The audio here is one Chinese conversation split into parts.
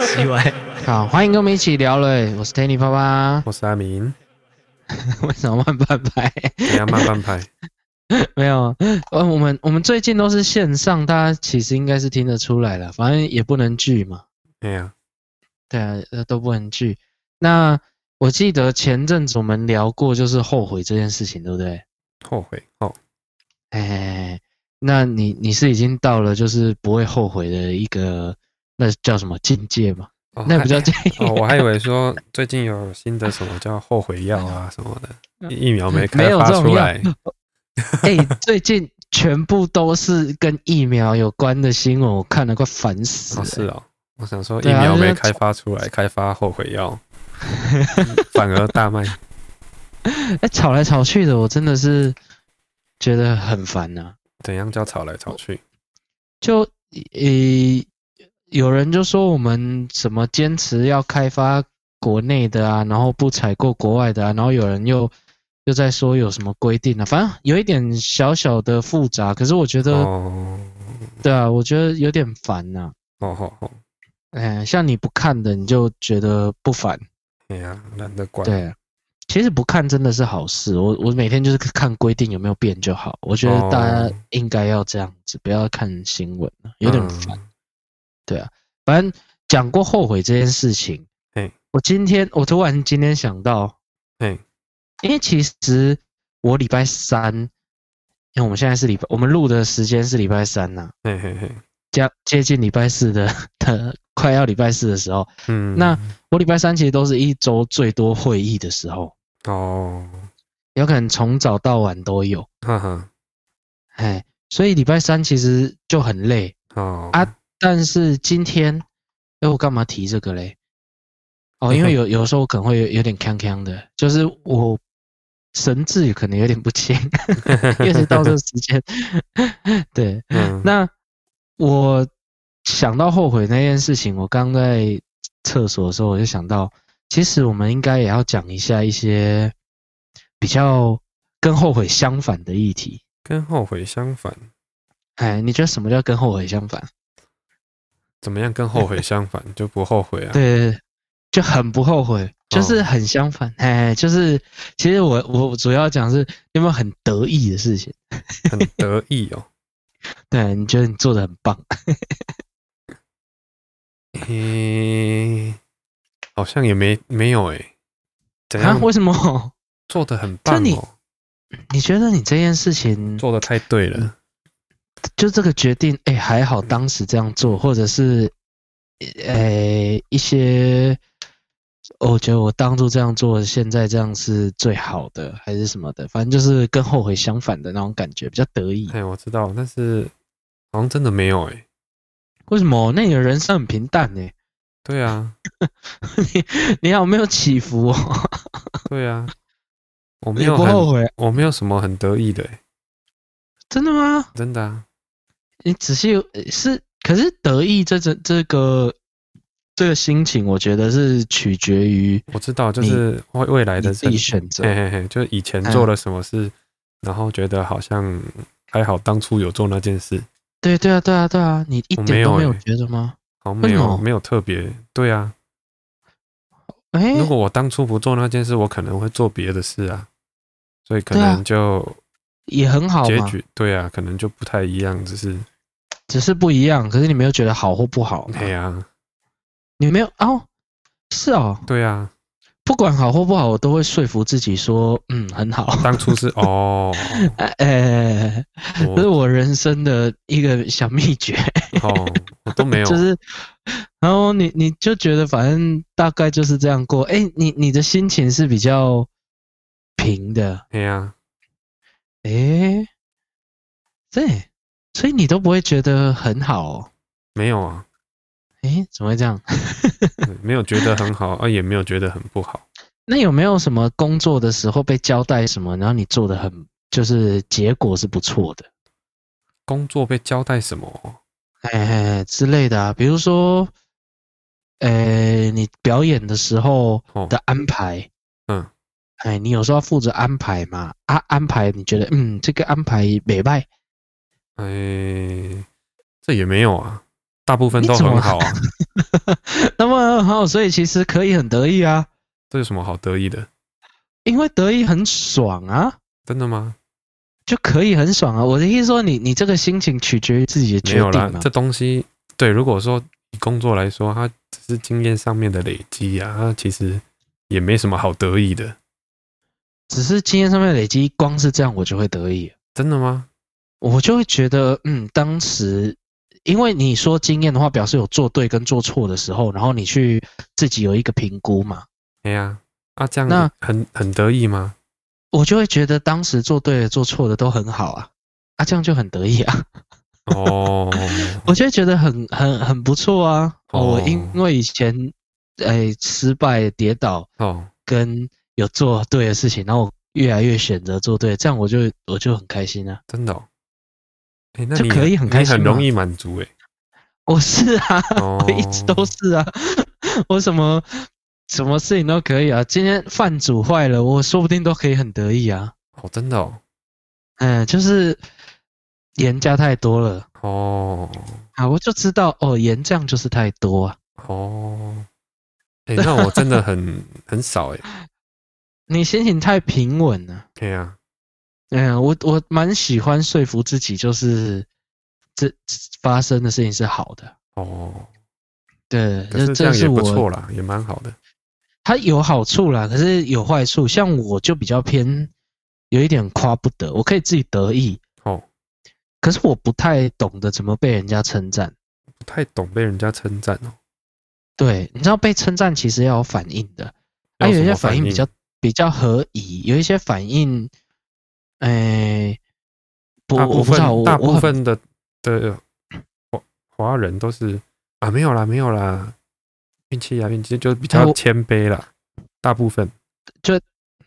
奇怪，好，欢迎跟我们一起聊了。我是 Tanny 爸爸，我是阿明。为什么慢半拍？怎样慢半拍？没有，呃，我们我们最近都是线上，大家其实应该是听得出来了。反正也不能聚嘛。对呀，对啊，都不能聚。那我记得前阵子我们聊过，就是后悔这件事情，对不对？后悔哦。哎，那你你是已经到了就是不会后悔的一个，那叫什么境界吗？哦、那不叫境界。哦，我还以为说最近有新的什么叫后悔药啊什么的，疫苗没开发出来。哎、欸，最近全部都是跟疫苗有关的新闻，我看了快烦死了。哦，是哦，我想说疫苗没开发出来，啊、开发后悔药，反而大卖。哎、欸，吵来吵去的，我真的是觉得很烦呐、啊。怎样叫吵来吵去？就呃、欸，有人就说我们什么坚持要开发国内的啊，然后不采购国外的啊，然后有人又。又在说有什么规定呢、啊？反正有一点小小的复杂，可是我觉得，哦、对啊，我觉得有点烦呐、啊。哦哦哦，哎，像你不看的，你就觉得不烦。哎呀，懒得管。对，其实不看真的是好事。我我每天就是看规定有没有变就好。我觉得大家应该要这样子，不要看新闻了，有点烦。嗯、对啊，反正讲过后悔这件事情。哎，我今天我突然今天想到，哎。因为其实我礼拜三，因为我们现在是礼拜，我们录的时间是礼拜三呐、啊，嘿嘿嘿，将接近礼拜四的的快要礼拜四的时候，嗯，那我礼拜三其实都是一周最多会议的时候，哦，有可能从早到晚都有，哈哈，哎，所以礼拜三其实就很累，哦。啊，但是今天，哎，我干嘛提这个嘞？哦，因为有有时候我可能会有有点呛呛的，就是我。神志可能有点不清，越是到这个时间，对，嗯、那我想到后悔那件事情，我刚在厕所的时候，我就想到，其实我们应该也要讲一下一些比较跟后悔相反的议题。跟后悔相反？哎，你觉得什么叫跟后悔相反？怎么样跟后悔相反 就不后悔啊？对，就很不后悔。就是很相反，哎、哦，就是其实我我主要讲是有没有很得意的事情，很得意哦。对，你觉得你做的很棒？嘿，好像也没没有哎。怎样？啊？为什么？做的很棒哦。你你觉得你这件事情做的太对了？就这个决定，哎，还好当时这样做，或者是，呃，一些。我觉得我当初这样做，现在这样是最好的，还是什么的？反正就是跟后悔相反的那种感觉，比较得意。哎，我知道，但是好像真的没有哎。为什么？那你的人生很平淡哎。对啊，你你好没有起伏哦。对啊，我没有不后悔，我没有什么很得意的。真的吗？真的啊。你仔细是，可是得意这这这个。这个心情，我觉得是取决于我知道，就是未未来的自己选择。嘿嘿嘿，就以前做了什么事，嗯、然后觉得好像还好，当初有做那件事。对对啊，对啊，对啊，你一点都没有觉得吗？好，没有，没有特别。对啊。哎，如果我当初不做那件事，我可能会做别的事啊，所以可能就也很好。结局对啊，可能就不太一样，只是只是不一样。可是你没有觉得好或不好？对啊。你没有哦？是哦，对啊，不管好或不好，我都会说服自己说，嗯，很好。当初是 哦，哎，哎，这是我人生的一个小秘诀。哦，我都没有，就是，然后你你就觉得反正大概就是这样过。哎，你你的心情是比较平的。对啊，哎，对，所以你都不会觉得很好哦？没有啊。哎，怎么会这样？没有觉得很好啊，也没有觉得很不好。那有没有什么工作的时候被交代什么，然后你做的很，就是结果是不错的？工作被交代什么？哎，之类的啊，比如说，呃，你表演的时候的安排，哦、嗯，哎，你有时候要负责安排嘛？啊，安排你觉得，嗯，这个安排美败？哎，这也没有啊。大部分都很好啊。那么很好，所以其实可以很得意啊。这有什么好得意的？因为得意很爽啊。真的吗？就可以很爽啊！我的意思说你，你你这个心情取决于自己的决定。没有啦，这东西对，如果说以工作来说，它只是经验上面的累积啊，它其实也没什么好得意的。只是经验上面累积，光是这样我就会得意。真的吗？我就会觉得，嗯，当时因为你说经验的话，表示有做对跟做错的时候，然后你去自己有一个评估嘛。哎呀，啊这样那很很得意吗？我就会觉得当时做对的、做错的都很好啊，啊，这样就很得意啊。哦，我就会觉得很很很不错啊。哦，我因为以前诶、欸、失败跌倒哦，跟有做对的事情，然后越来越选择做对，这样我就我就很开心啊。真的、欸，那就可以很开心，很容易满足诶。我是啊，哦、我一直都是啊，我什么。什么事情都可以啊！今天饭煮坏了，我说不定都可以很得意啊！哦，真的哦，嗯，就是盐加太多了哦。啊，我就知道哦，盐酱就是太多啊。哦，哎、欸，那我真的很 很少哎。你心情太平稳了。对啊，嗯，我我蛮喜欢说服自己，就是这发生的事情是好的。哦，对，可是这样也不错啦，也蛮好的。它有好处啦，可是有坏处。像我就比较偏，有一点夸不得。我可以自己得意哦，可是我不太懂得怎么被人家称赞。不太懂被人家称赞哦。对，你知道被称赞其实要有反应的，还有，有一些反应比较比较合宜，有一些反应，哎、欸，不，我不知道，大部分的的华华人都是啊，没有啦，没有啦。运气啊，运气就比较谦卑了，大部分就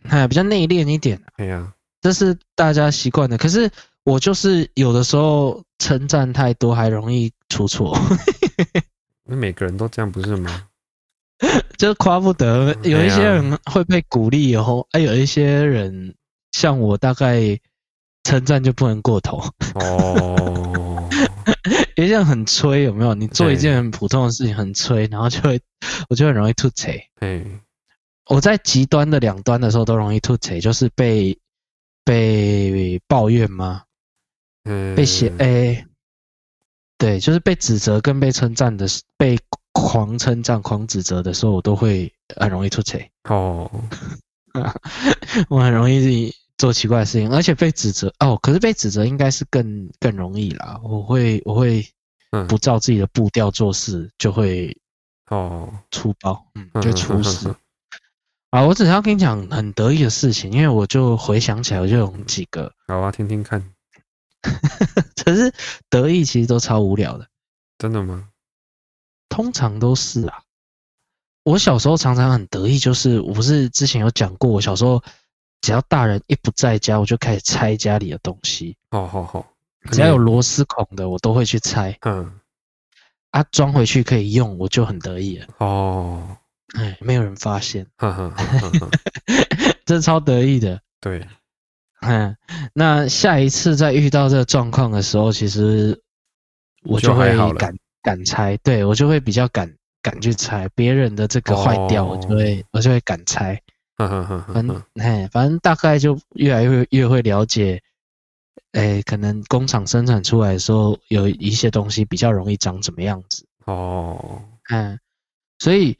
哎比较内敛一点。哎呀，这是大家习惯的。可是我就是有的时候称赞太多，还容易出错。那每个人都这样不是吗？就夸不得，有一些人会被鼓励以后，哎，有一些人像我，大概称赞就不能过头。哦。有些人很吹，有没有？你做一件很普通的事情很吹，然后就会，我就很容易吐槽。嗯，我在极端的两端的时候都容易吐槽，就是被被抱怨吗？嗯，被写诶、欸，对，就是被指责跟被称赞的，被狂称赞、狂指责的时候，我都会很容易吐槽。哦，我很容易。做奇怪的事情，而且被指责哦，可是被指责应该是更更容易啦。我会我会不照自己的步调做事，就会哦粗暴，嗯，就出事。啊，我只是要跟你讲很得意的事情，因为我就回想起来，我就有几个。好啊，听听看。可是得意其实都超无聊的。真的吗？通常都是啊。我小时候常常很得意，就是我不是之前有讲过，我小时候。只要大人一不在家，我就开始拆家里的东西。哦，好好，只要有螺丝孔的，我都会去拆。嗯，啊，装回去可以用，我就很得意了。哦，哎，没有人发现，呵呵呵呵 这超得意的。对，嗯，那下一次再遇到这个状况的时候，其实我就会敢敢拆，对，我就会比较敢敢去拆。别人的这个坏掉，我就会我就会敢拆。嗯哼哼，反正嘿，反正大概就越来越越会了解，诶、欸，可能工厂生产出来的时候，有一些东西比较容易长怎么样子。哦，嗯，所以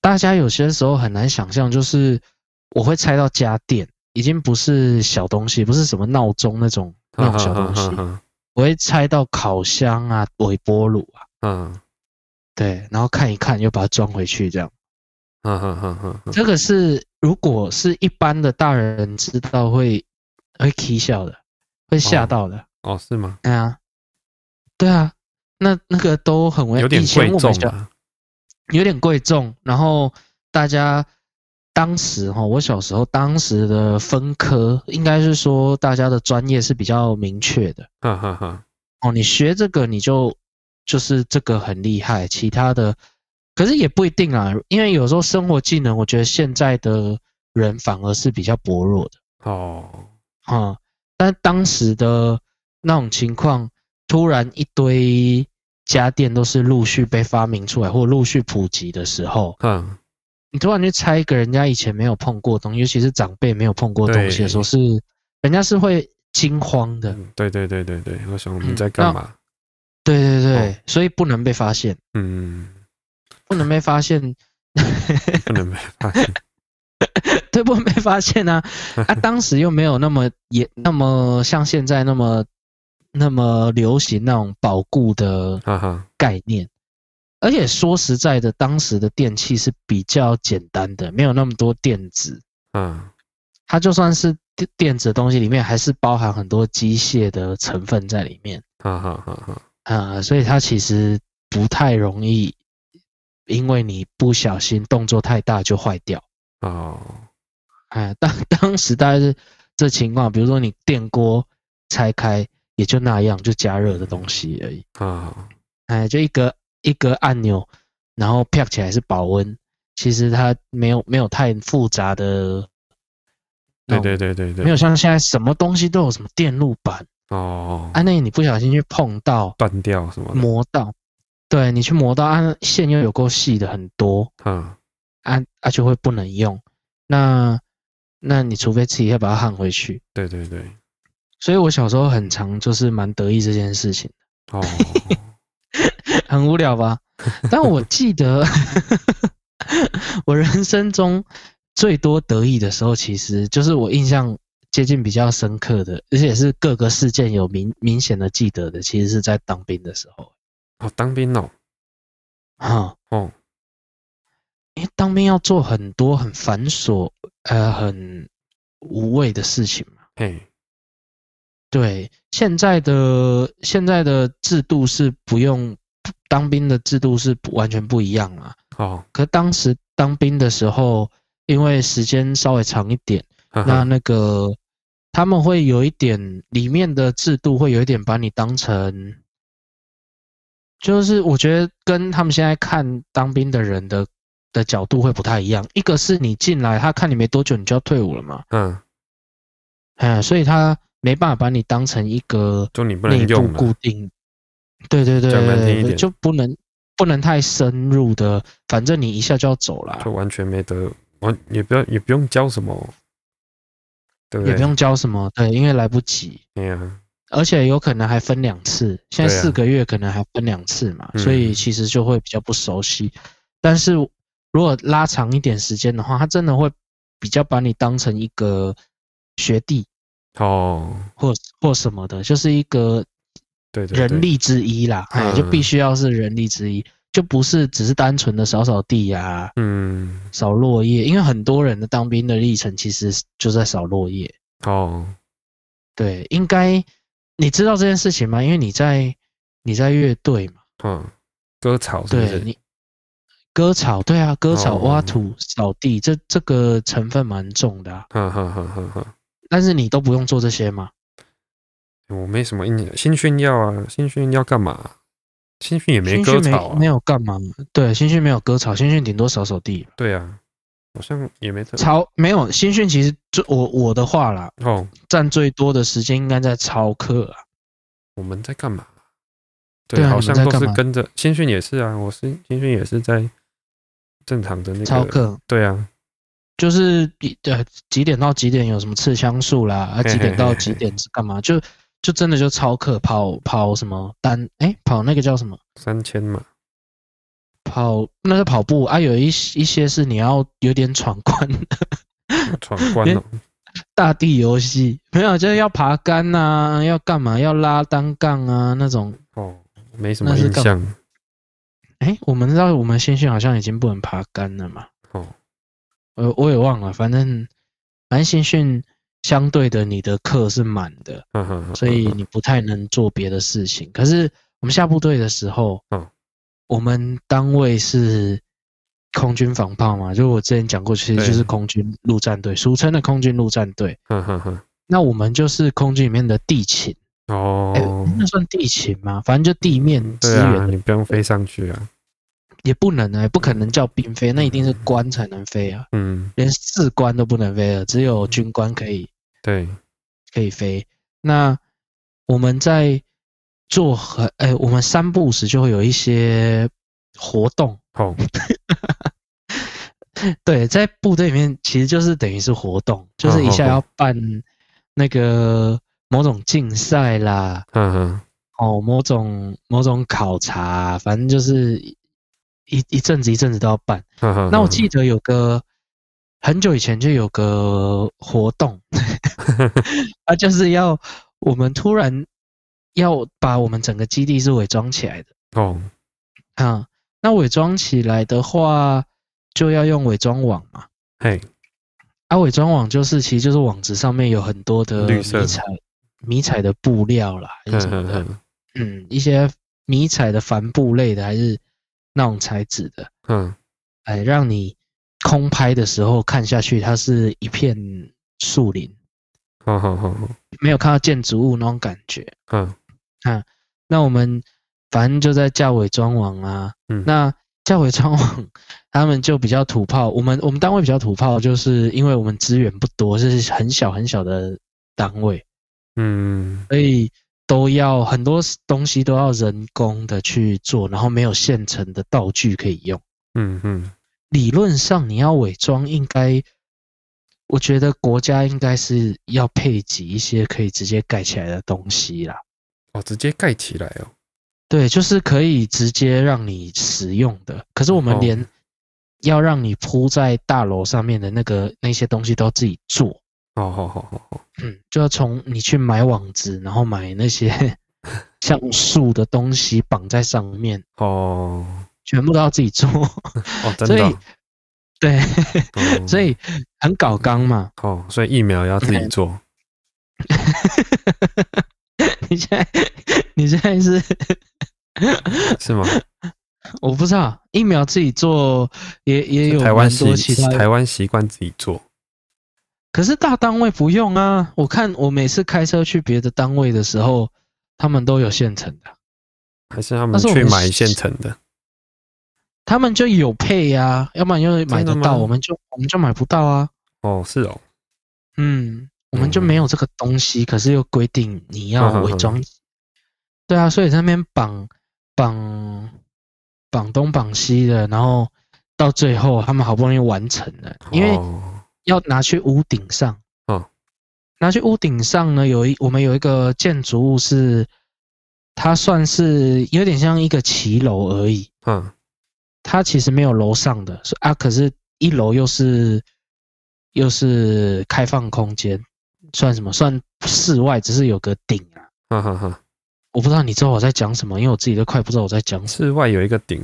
大家有些时候很难想象，就是我会拆到家电，已经不是小东西，不是什么闹钟那种那种小东西，我会拆到烤箱啊、微波炉啊，嗯，对，然后看一看，又把它装回去，这样。嗯哼哼哼，这个是如果是一般的大人知道会会啼笑的，会吓到的哦。哦，是吗？对啊，对啊，那那个都很危险，有点贵重啊，有点贵重。然后大家当时哈，我小时候当时的分科应该是说大家的专业是比较明确的。哈哈哈。哦，你学这个你就就是这个很厉害，其他的。可是也不一定啊，因为有时候生活技能，我觉得现在的人反而是比较薄弱的哦。啊，但当时的那种情况，突然一堆家电都是陆续被发明出来或陆续普及的时候，嗯，你突然去拆一个人家以前没有碰过东西，尤其是长辈没有碰过东西的时候，是人家是会惊慌的。对对对对对，我想我们在干嘛？嗯、对对对，哦、所以不能被发现。嗯，不能被发现，不能被发现。对，不能被发现啊！啊，当时又没有那么也那么像现在那么那么流行那种保固的概念，而且说实在的，当时的电器是比较简单的，没有那么多电子。嗯，它就算是电电子的东西，里面还是包含很多机械的成分在里面。哈哈哈哈啊，所以它其实不太容易，因为你不小心动作太大就坏掉。哦。哎，当 当时大概是这情况，比如说你电锅拆开也就那样，就加热的东西而已啊。哎，就一个一个按钮，然后啪起来是保温，其实它没有没有太复杂的。对对对对对，没有像现在什么东西都有什么电路板哦。啊，那你不小心去碰到断掉什么磨到，对你去磨刀，啊线又有够细的很多，嗯，啊啊就会不能用那。那你除非自己要把它焊回去。对对对，所以我小时候很常就是蛮得意这件事情哦，很无聊吧？但我记得 我人生中最多得意的时候，其实就是我印象接近比较深刻的，而且是各个事件有明明显的记得的，其实是在当兵的时候。哦，当兵哦，哈哦，因为当兵要做很多很繁琐。呃，很无谓的事情嘛。嘿，对，现在的现在的制度是不用当兵的制度是完全不一样啊。哦，可当时当兵的时候，因为时间稍微长一点，呵呵那那个他们会有一点里面的制度会有一点把你当成，就是我觉得跟他们现在看当兵的人的。的角度会不太一样，一个是你进来，他看你没多久，你就要退伍了嘛。嗯，哎，所以他没办法把你当成一个内部固定，对对对，对，就不能不能太深入的，反正你一下就要走了，就完全没得完，也不要也不用教什么，对不对？也不用教什么，对，因为来不及。对呀，而且有可能还分两次，现在四个月可能还分两次嘛，所以其实就会比较不熟悉，但是。如果拉长一点时间的话，他真的会比较把你当成一个学弟哦，或或什么的，就是一个对人力之一啦，哎，就必须要是人力之一，就不是只是单纯的扫扫地呀，嗯，扫落叶，因为很多人的当兵的历程其实就在扫落叶。哦，对，应该你知道这件事情吗？因为你在你在乐队嘛，嗯，割草是不是？对你。割草，对啊，割草、挖土、扫地，这这个成分蛮重的啊。哈哈哈哈哈。但是你都不用做这些吗？我没什么印象。新训要啊，新训要干嘛？新训也没割草啊。没有干嘛？对，新训没有割草，新训顶多扫扫地。对啊，好像也没。超，没有新训，其实就我我的话啦，哦，占最多的时间应该在超课啊。我们在干嘛？对，好像都是跟着新训也是啊，我是新训也是在。正常的那个操课，对啊，就是呃几点到几点有什么刺枪术啦，啊几点到几点是干嘛？就就真的就超课跑跑什么单哎跑那个叫什么三千嘛，跑那是跑步啊有一一些是你要有点闯关的，闯关哦，大地游戏没有就是要爬杆呐，要干嘛要拉单杠啊那种哦，没什么印象。哎、欸，我们知道我们新训好像已经不能爬杆了嘛？哦，我我也忘了，反正反正新训相对的，你的课是满的，所以你不太能做别的事情。可是我们下部队的时候，我们单位是空军防炮嘛，就我之前讲过，其实就是空军陆战队，俗称的空军陆战队。那我们就是空军里面的地勤哦、欸，那算地勤吗？反正就地面支援、啊，你不用飞上去啊。也不能啊，也不可能叫兵飞，那一定是官才能飞啊。嗯，连士官都不能飞了，只有军官可以。对，可以飞。那我们在做很哎、欸，我们三不五时就会有一些活动。哦。对，在部队里面其实就是等于是活动，就是一下要办那个某种竞赛啦，嗯哼，哦，某种某种考察，反正就是一一阵子一阵子都要办。那我记得有个很久以前就有个活动，啊，就是要我们突然要把我们整个基地是伪装起来的。哦，啊，那伪装起来的话。就要用伪装网嘛，嘿，啊，伪装网就是其实就是网子上面有很多的迷彩迷彩的布料啦，还是什么的，嗯，一些迷彩的帆布类的，还是那种材质的，嗯，哎，让你空拍的时候看下去，它是一片树林，好好好，没有看到建筑物那种感觉，嗯，啊，那我们反正就在架伪装网啊，嗯，那。架伪装网，他们就比较土炮。我们我们单位比较土炮，就是因为我们资源不多，是很小很小的单位，嗯，所以都要很多东西都要人工的去做，然后没有现成的道具可以用，嗯嗯。理论上你要伪装，应该，我觉得国家应该是要配给一些可以直接盖起来的东西啦。哦，直接盖起来哦。对，就是可以直接让你使用的。可是我们连要让你铺在大楼上面的那个那些东西都自己做。哦，好好好好。嗯，就要从你去买网子，然后买那些 像树的东西绑在上面。哦，全部都要自己做。哦，真的。对，所以很搞刚嘛。哦，所以疫苗要自己做。你现在，你现在是 是吗？我不知道，疫苗自己做也也有台湾习台湾习惯自己做，可是大单位不用啊。我看我每次开车去别的单位的时候，他们都有现成的，还是他们去买现成的？他们就有配呀、啊，要不然又买得到，我们就我们就买不到啊。哦，是哦，嗯。我们就没有这个东西，可是又规定你要伪装，对啊，所以在那边绑绑绑东绑西的，然后到最后他们好不容易完成了，因为要拿去屋顶上，拿去屋顶上呢，有一我们有一个建筑物是，它算是有点像一个骑楼而已，嗯，它其实没有楼上的，啊，可是一楼又是又是开放空间。算什么？算室外，只是有个顶啊。哈哈哈，我不知道你知道我在讲什么，因为我自己都快不知道我在讲什么。室外有一个顶，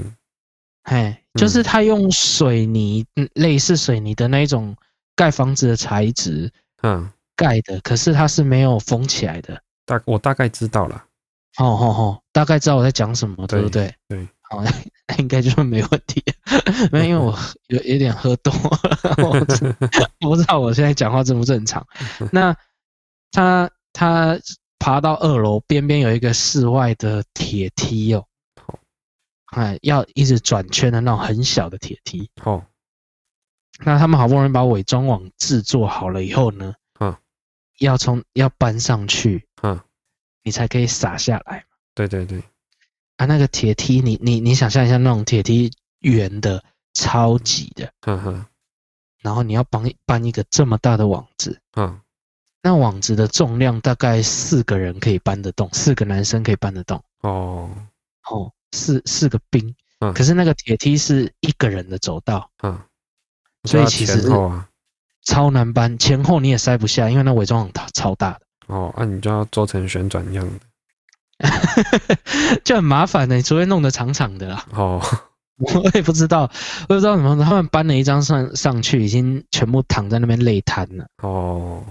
嘿，就是他用水泥，嗯，类似水泥的那一种盖房子的材质，嗯，盖的，可是它是没有封起来的。大，我大概知道了。哦哦哦，大概知道我在讲什么，对不对？对。好，应该就是没问题。没有，因为我有有点喝多了，我 不知道我现在讲话正不正常。那他他爬到二楼边边有一个室外的铁梯哦，哎，要一直转圈的那种很小的铁梯。哦，那他们好不容易把伪装网制作好了以后呢，嗯，要从要搬上去，嗯，你才可以撒下来。对对对。啊，那个铁梯，你你你想象一下，那种铁梯圆的，超级的，呵呵，然后你要帮搬一个这么大的网子，嗯，那网子的重量大概四个人可以搬得动，四个男生可以搬得动，哦，哦，四四个兵，嗯，可是那个铁梯是一个人的走道，嗯，所以其实超难搬，前后你也塞不下，因为那伪装网超大的，哦，那你就要做成旋转一样的。就很麻烦呢，你除非弄得长长的啦。哦，我也不知道，我不知道怎么他们搬了一张上上去，已经全部躺在那边累瘫了。哦，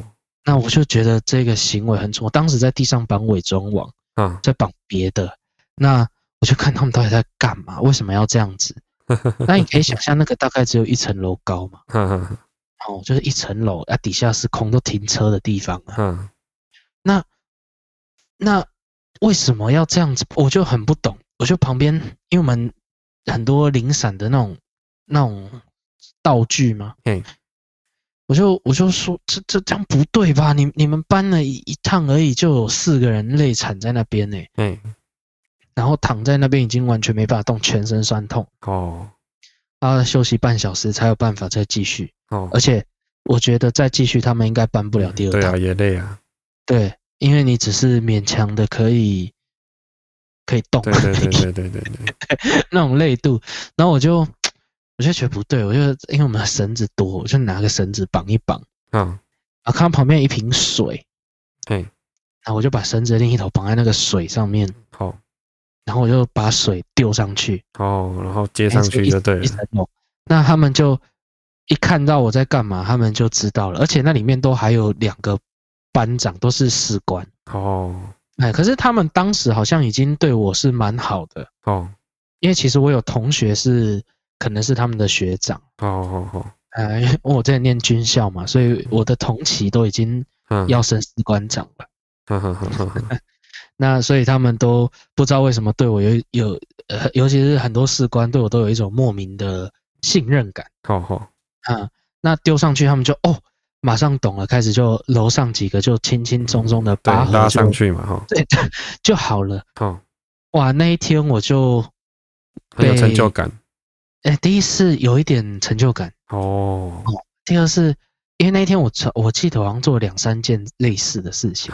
那我就觉得这个行为很蠢。我当时在地上绑伪装网，嗯，在绑别的，那我就看他们到底在干嘛，为什么要这样子？那你可以想象，那个大概只有一层楼高嘛。哦，就是一层楼，啊，底下是空都停车的地方啊。嗯，那那。为什么要这样子？我就很不懂。我就旁边，因为我们很多零散的那种那种道具嘛，嗯，我就我就说，这这这样不对吧？你你们搬了一一趟而已，就有四个人累惨在那边呢。嗯，然后躺在那边已经完全没办法动，全身酸痛。哦，他休息半小时才有办法再继续。哦，而且我觉得再继续，他们应该搬不了第二趟。对啊，也累啊。对，因为你只是勉强的可以可以动。对对对对对对对，那种累度。然后我就我就觉得不对，我就因为我们的绳子多，我就拿个绳子绑一绑。嗯。然后看到旁边一瓶水。对。然后我就把绳子的另一头绑在那个水上面。好。然后我就把水丢上去。哦，然后接上去就对了。那他们就一看到我在干嘛，他们就知道了。而且那里面都还有两个班长，都是士官。哦。哎，可是他们当时好像已经对我是蛮好的。哦。因为其实我有同学是可能是他们的学长。哦哦哦。哎，因为我在念军校嘛，所以我的同期都已经要升士官长了。那所以他们都不知道为什么对我有有呃，尤其是很多士官对我都有一种莫名的信任感。好好啊，那丢上去他们就哦，马上懂了，开始就楼上几个就轻轻松松的把拉上去嘛，哈，对，就好了。哦，哇，那一天我就很有成就感。哎，第一次有一点成就感。哦，哦第二是。因为那一天我我记得好像做了两三件类似的事情，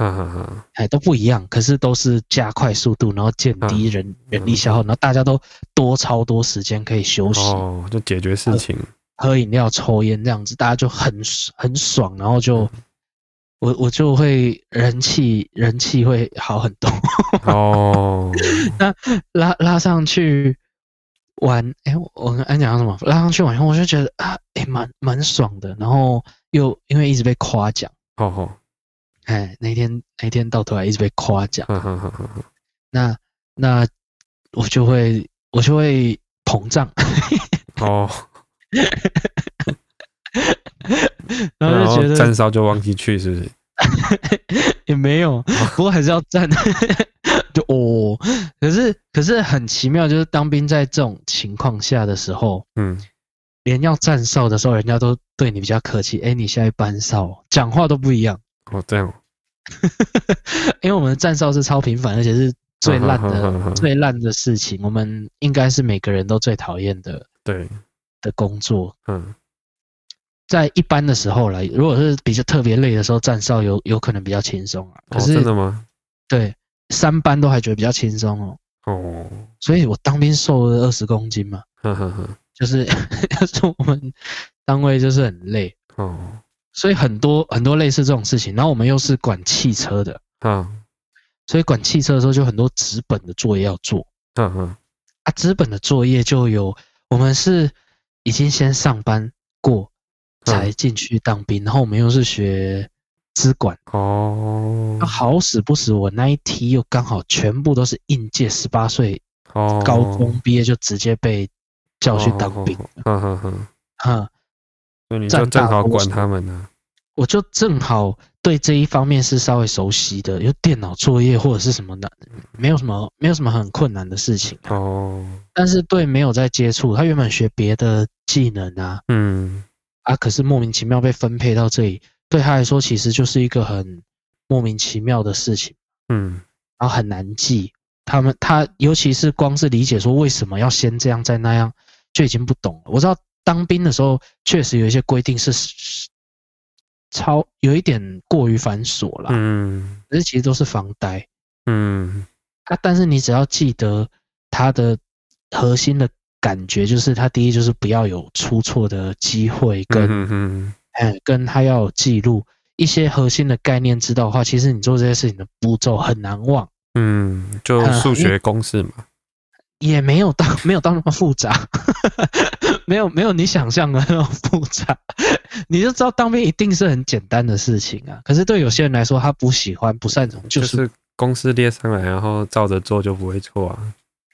哎，都不一样，可是都是加快速度，然后减低人人力消耗，然后大家都多超多时间可以休息，哦，就解决事情，喝饮料、抽烟这样子，大家就很很爽，然后就我我就会人气人气会好很多，哦，那拉拉上去。玩，哎、欸，我跟安讲什么？拉上去玩以后，我就觉得啊，哎、欸，蛮蛮爽的。然后又因为一直被夸奖，哦吼，哎，那天那天到头来一直被夸奖，呵呵呵呵那那我就会我就会膨胀，哦，然后就觉得站哨就忘记去，是不是？也没有，不过还是要站。就哦，可是可是很奇妙，就是当兵在这种情况下的时候，嗯，连要站哨的时候，人家都对你比较客气。哎，你现在班哨，讲话都不一样。哦，这样。因为我们的站哨是超频繁，而且是最烂的、最烂的事情。我们应该是每个人都最讨厌的，对的工作。嗯，在一般的时候来，如果是比较特别累的时候，站哨有有可能比较轻松啊。可是，真的吗？对。三班都还觉得比较轻松哦，哦，所以我当兵瘦了二十公斤嘛，呵呵呵，就是 就是我们单位就是很累。哦，所以很多很多类似这种事情，然后我们又是管汽车的，嗯，所以管汽车的时候就很多纸本的作业要做，嗯嗯，啊，纸本的作业就有我们是已经先上班过才进去当兵，然后我们又是学。资管。哦，好死不死，我那一梯又刚好全部都是应届十八岁，哦，高中毕业就直接被叫去当兵，哈哈哈，哈，所以你就正好管他们呢，我就正好对这一方面是稍微熟悉的，有电脑作业或者是什么的，没有什么没有什么很困难的事情哦，但是对没有在接触，他原本学别的技能啊，嗯，啊，可是莫名其妙被分配到这里。对他来说，其实就是一个很莫名其妙的事情，嗯，然后很难记。他们他尤其是光是理解说为什么要先这样再那样，就已经不懂了。我知道当兵的时候确实有一些规定是超有一点过于繁琐了，嗯，可是其实都是防呆，嗯，啊，但是你只要记得他的核心的感觉，就是他第一就是不要有出错的机会跟，嗯跟他要有记录一些核心的概念知道的话，其实你做这些事情的步骤很难忘。嗯，就数学公式嘛，也没有到 没有到那么复杂，没有没有你想象的那么复杂。你就知道当兵一定是很简单的事情啊，可是对有些人来说，他不喜欢不擅长，就是、就是公式列上来，然后照着做就不会错啊。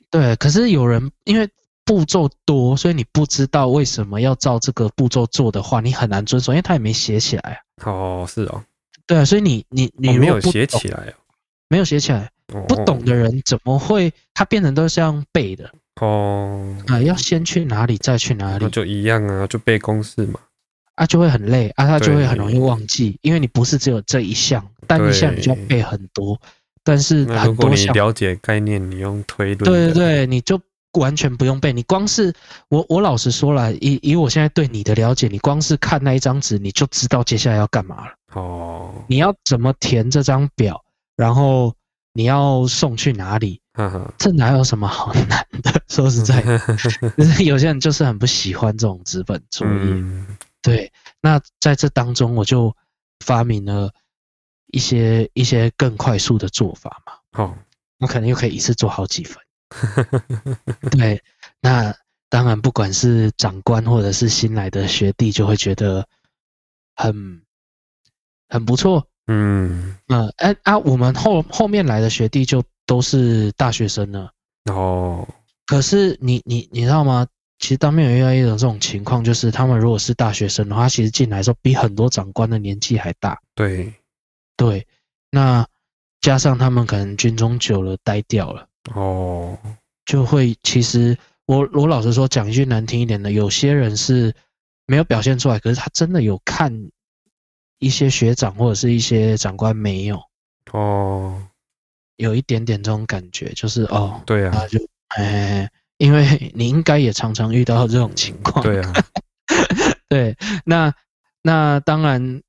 对，可是有人因为。步骤多，所以你不知道为什么要照这个步骤做的话，你很难遵守，因为他也没写起来啊。哦，是哦，对啊，所以你你你没有写起来啊，没有写起来，不懂的人怎么会？他变成都是这样背的哦。啊，要先去哪里，再去哪里，就一样啊，就背公式嘛。啊，就会很累啊，他就会很容易忘记，因为你不是只有这一项，单一项你就要背很多，但是很多你了解概念，你用推论，对对对，你就完全不用背。你光是我我老实说了，以以我现在对你的了解，你光是看那一张纸，你就知道接下来要干嘛了。哦，你要怎么填这张表，然后你要送去哪里？呵呵，这哪有什么好难的？说实在，有些人就是很不喜欢这种纸本作业。嗯、对，那在这当中，我就发明了。一些一些更快速的做法嘛，哦，我可能又可以一次做好几份。对，那当然，不管是长官或者是新来的学弟，就会觉得很很不错。嗯，那哎啊，我们后后面来的学弟就都是大学生了。哦，可是你你你知道吗？其实当面有遇到一种这种情况，就是他们如果是大学生的话，其实进来的时候比很多长官的年纪还大。对。对，那加上他们可能军中久了呆掉了哦，就会其实我我老实说，讲一句难听一点的，有些人是没有表现出来，可是他真的有看一些学长或者是一些长官没有。哦，有一点点这种感觉，就是哦，对啊，就哎，因为你应该也常常遇到这种情况，对啊，对，那那当然。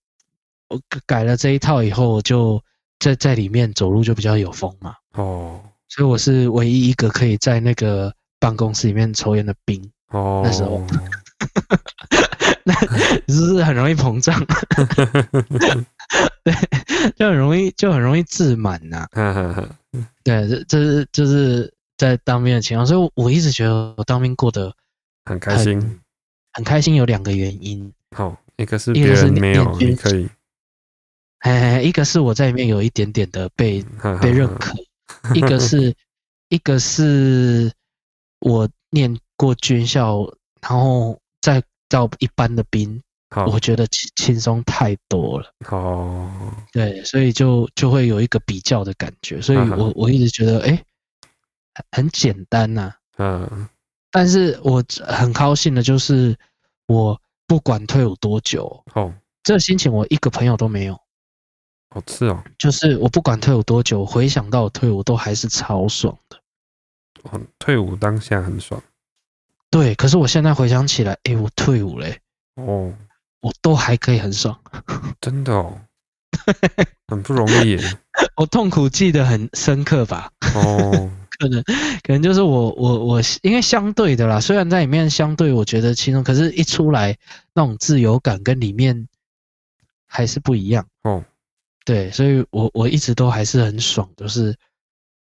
我改了这一套以后，我就在在里面走路就比较有风嘛。哦，所以我是唯一一个可以在那个办公室里面抽烟的兵。哦，那时候，那是不是很容易膨胀？对，就很容易就很容易自满呐。对，这这是就是在当兵的情况，所以我一直觉得我当兵过得很开心，很开心。有两个原因。好，一个是别人没有，你可以。哎，一个是我在里面有一点点的被被认可，一个是，一个是我念过军校，然后再到一般的兵，我觉得轻轻松太多了。哦，对，所以就就会有一个比较的感觉，所以我我一直觉得，哎，很简单呐。嗯，但是我很高兴的就是，我不管退伍多久，哦，这心情我一个朋友都没有。好吃哦，就是我不管退伍多久，回想到我退伍都还是超爽的。哦，退伍当下很爽。对，可是我现在回想起来，哎，我退伍嘞，哦，我都还可以很爽。真的哦，很不容易耶。我痛苦记得很深刻吧？哦，可能可能就是我我我，因为相对的啦，虽然在里面相对我觉得轻松，可是一出来那种自由感跟里面还是不一样哦。对，所以我我一直都还是很爽，就是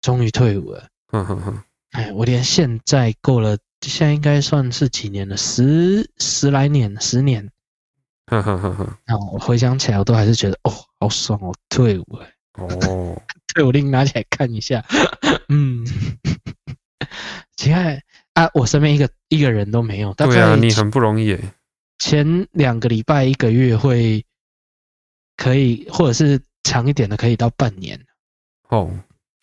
终于退伍了。嗯哼哼，哎，我连现在过了，现在应该算是几年了，十十来年，十年。哼哼哼哼，那我回想起来，我都还是觉得哦，好爽哦，退伍了。哦，退伍令拿起来看一下。嗯，其他啊，我身边一个一个人都没有。对啊，你很不容易诶。前两个礼拜一个月会。可以，或者是长一点的，可以到半年。哦，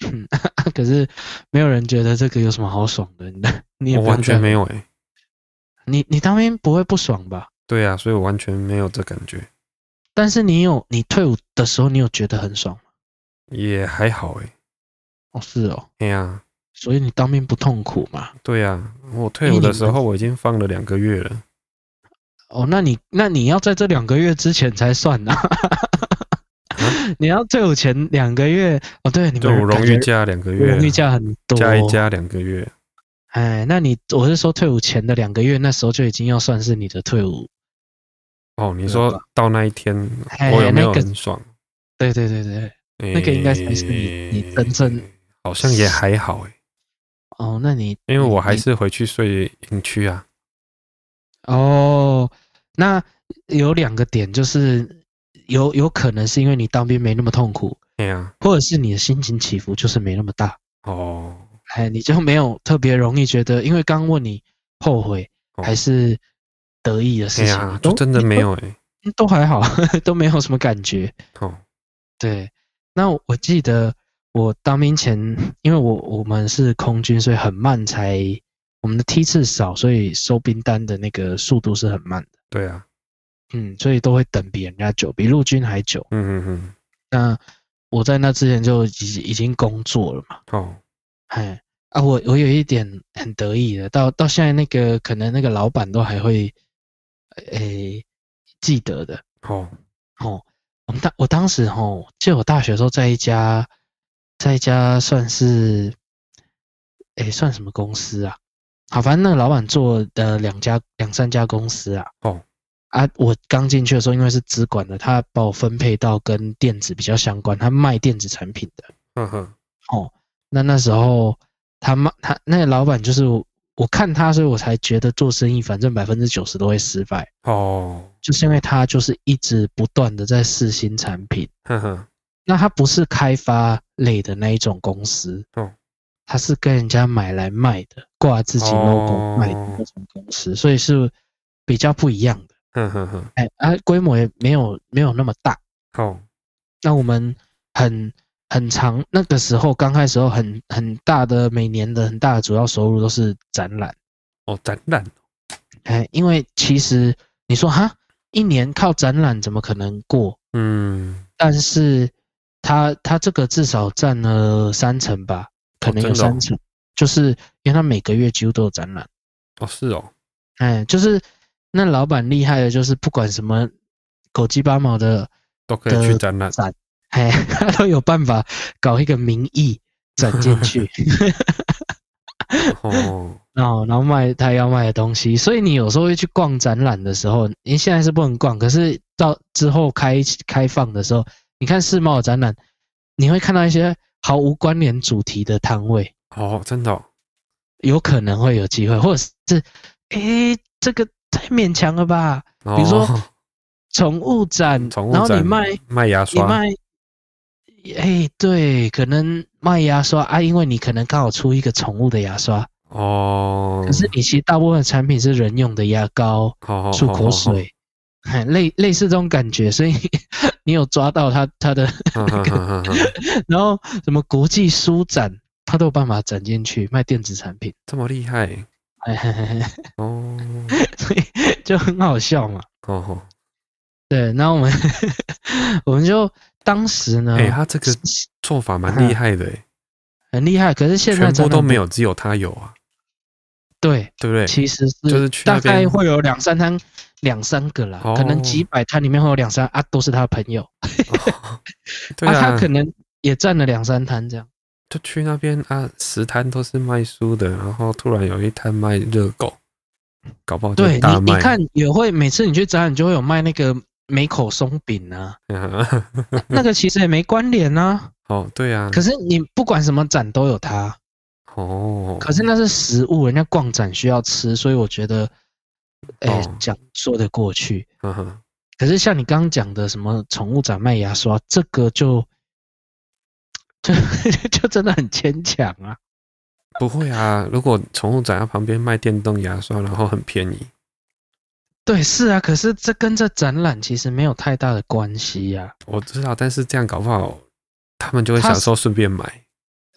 嗯，可是没有人觉得这个有什么好爽的，你完全没有哎、欸。你你当兵不会不爽吧？对啊，所以我完全没有这感觉。但是你有，你退伍的时候，你有觉得很爽吗？也还好哎、欸。哦，是哦。对啊，所以你当兵不痛苦嘛？对啊，我退伍的时候我已经放了两个月了。哦，那你那你要在这两个月之前才算呢、啊？你要退伍前两个月哦，对，你们荣誉假两个月，荣誉假很多，加一加两个月。哎，那你我是说退伍前的两个月，那时候就已经要算是你的退伍。哦，你说到那一天，我有没有很爽？对对对对，那个应该才是你你真正好像也还好哎。哦，那你因为我还是回去睡营区啊。哦。那有两个点，就是有有可能是因为你当兵没那么痛苦，对啊，或者是你的心情起伏就是没那么大。哦，哎，你就没有特别容易觉得，因为刚问你后悔还是得意的事情，啊，都真的没有哎，都还好，都没有什么感觉。哦。对，那我记得我当兵前，因为我我们是空军，所以很慢才我们的梯次少，所以收兵单的那个速度是很慢的。对啊，嗯，所以都会等比人家久，比陆军还久。嗯嗯嗯。那我在那之前就已经已经工作了嘛。哦，哎啊，我我有一点很得意的，到到现在那个可能那个老板都还会诶记得的。哦哦，我们当我当时哦，记得我大学的时候在一家在一家算是诶算什么公司啊？好，反正那个老板做的两家两三家公司啊。哦。啊，我刚进去的时候，因为是资管的，他把我分配到跟电子比较相关，他卖电子产品的。嗯哼，哦，那那时候他卖他那个老板就是我看他，所以我才觉得做生意反正百分之九十都会失败。哦，就是因为他就是一直不断的在试新产品。哼哼，那他不是开发类的那一种公司。哦，他是跟人家买来卖的，挂自己 logo 卖的那种公司，所以是比较不一样的。嗯哼哼，哎啊，规模也没有没有那么大。哦，那我们很很长，那个时候刚开始时候很很大的每年的很大的主要收入都是展览。哦，展览。哎，因为其实你说哈，一年靠展览怎么可能过？嗯，但是他他这个至少占了三成吧，可能有三成，就是因为他每个月几乎都有展览。哦，是哦。哎，就是。那老板厉害的，就是不管什么狗鸡巴毛的，都可以去展览，展，哎，他都有办法搞一个名义展进去。哦，然后然后卖他要卖的东西，所以你有时候会去逛展览的时候，因为现在是不能逛，可是到之后开开放的时候，你看世贸的展览，你会看到一些毫无关联主题的摊位。哦，真的，哦，有可能会有机会，或者是，诶，这个。太勉强了吧？比如说宠物展，宠物展，然后你卖卖牙刷，你卖，哎、欸，对，可能卖牙刷啊，因为你可能刚好出一个宠物的牙刷哦。可是你其实大部分产品是人用的牙膏、漱口水，类类似这种感觉，所以 你有抓到他他的那个，然后什么国际书展，他都有办法展进去卖电子产品，这么厉害。哎嘿嘿嘿，哦，所以就很好笑嘛。哦哦，对，然后我们 我们就当时呢，哎，他这个做法蛮厉害的，哎，很厉害。可是现在全部都没有，只有他有啊。对，对不对？其实是就是大概会有两三摊，两三个啦，可能几百摊里面会有两三啊，都是他的朋友。对啊，他可能也占了两三摊这样。就去那边啊，十摊都是卖书的，然后突然有一摊卖热狗，搞不好。对，你你看也会每次你去展览就会有卖那个梅口松饼啊，那个其实也没关联啊。哦，对啊。可是你不管什么展都有它。哦。可是那是食物，人家逛展需要吃，所以我觉得，哎、欸，讲、哦、说得过去。嗯哼。可是像你刚刚讲的什么宠物展卖牙刷，这个就。就 就真的很牵强啊！不会啊，如果宠物展在旁边卖电动牙刷，然后很便宜。对，是啊，可是这跟这展览其实没有太大的关系呀、啊。我知道，但是这样搞不好，他们就会想说顺便买。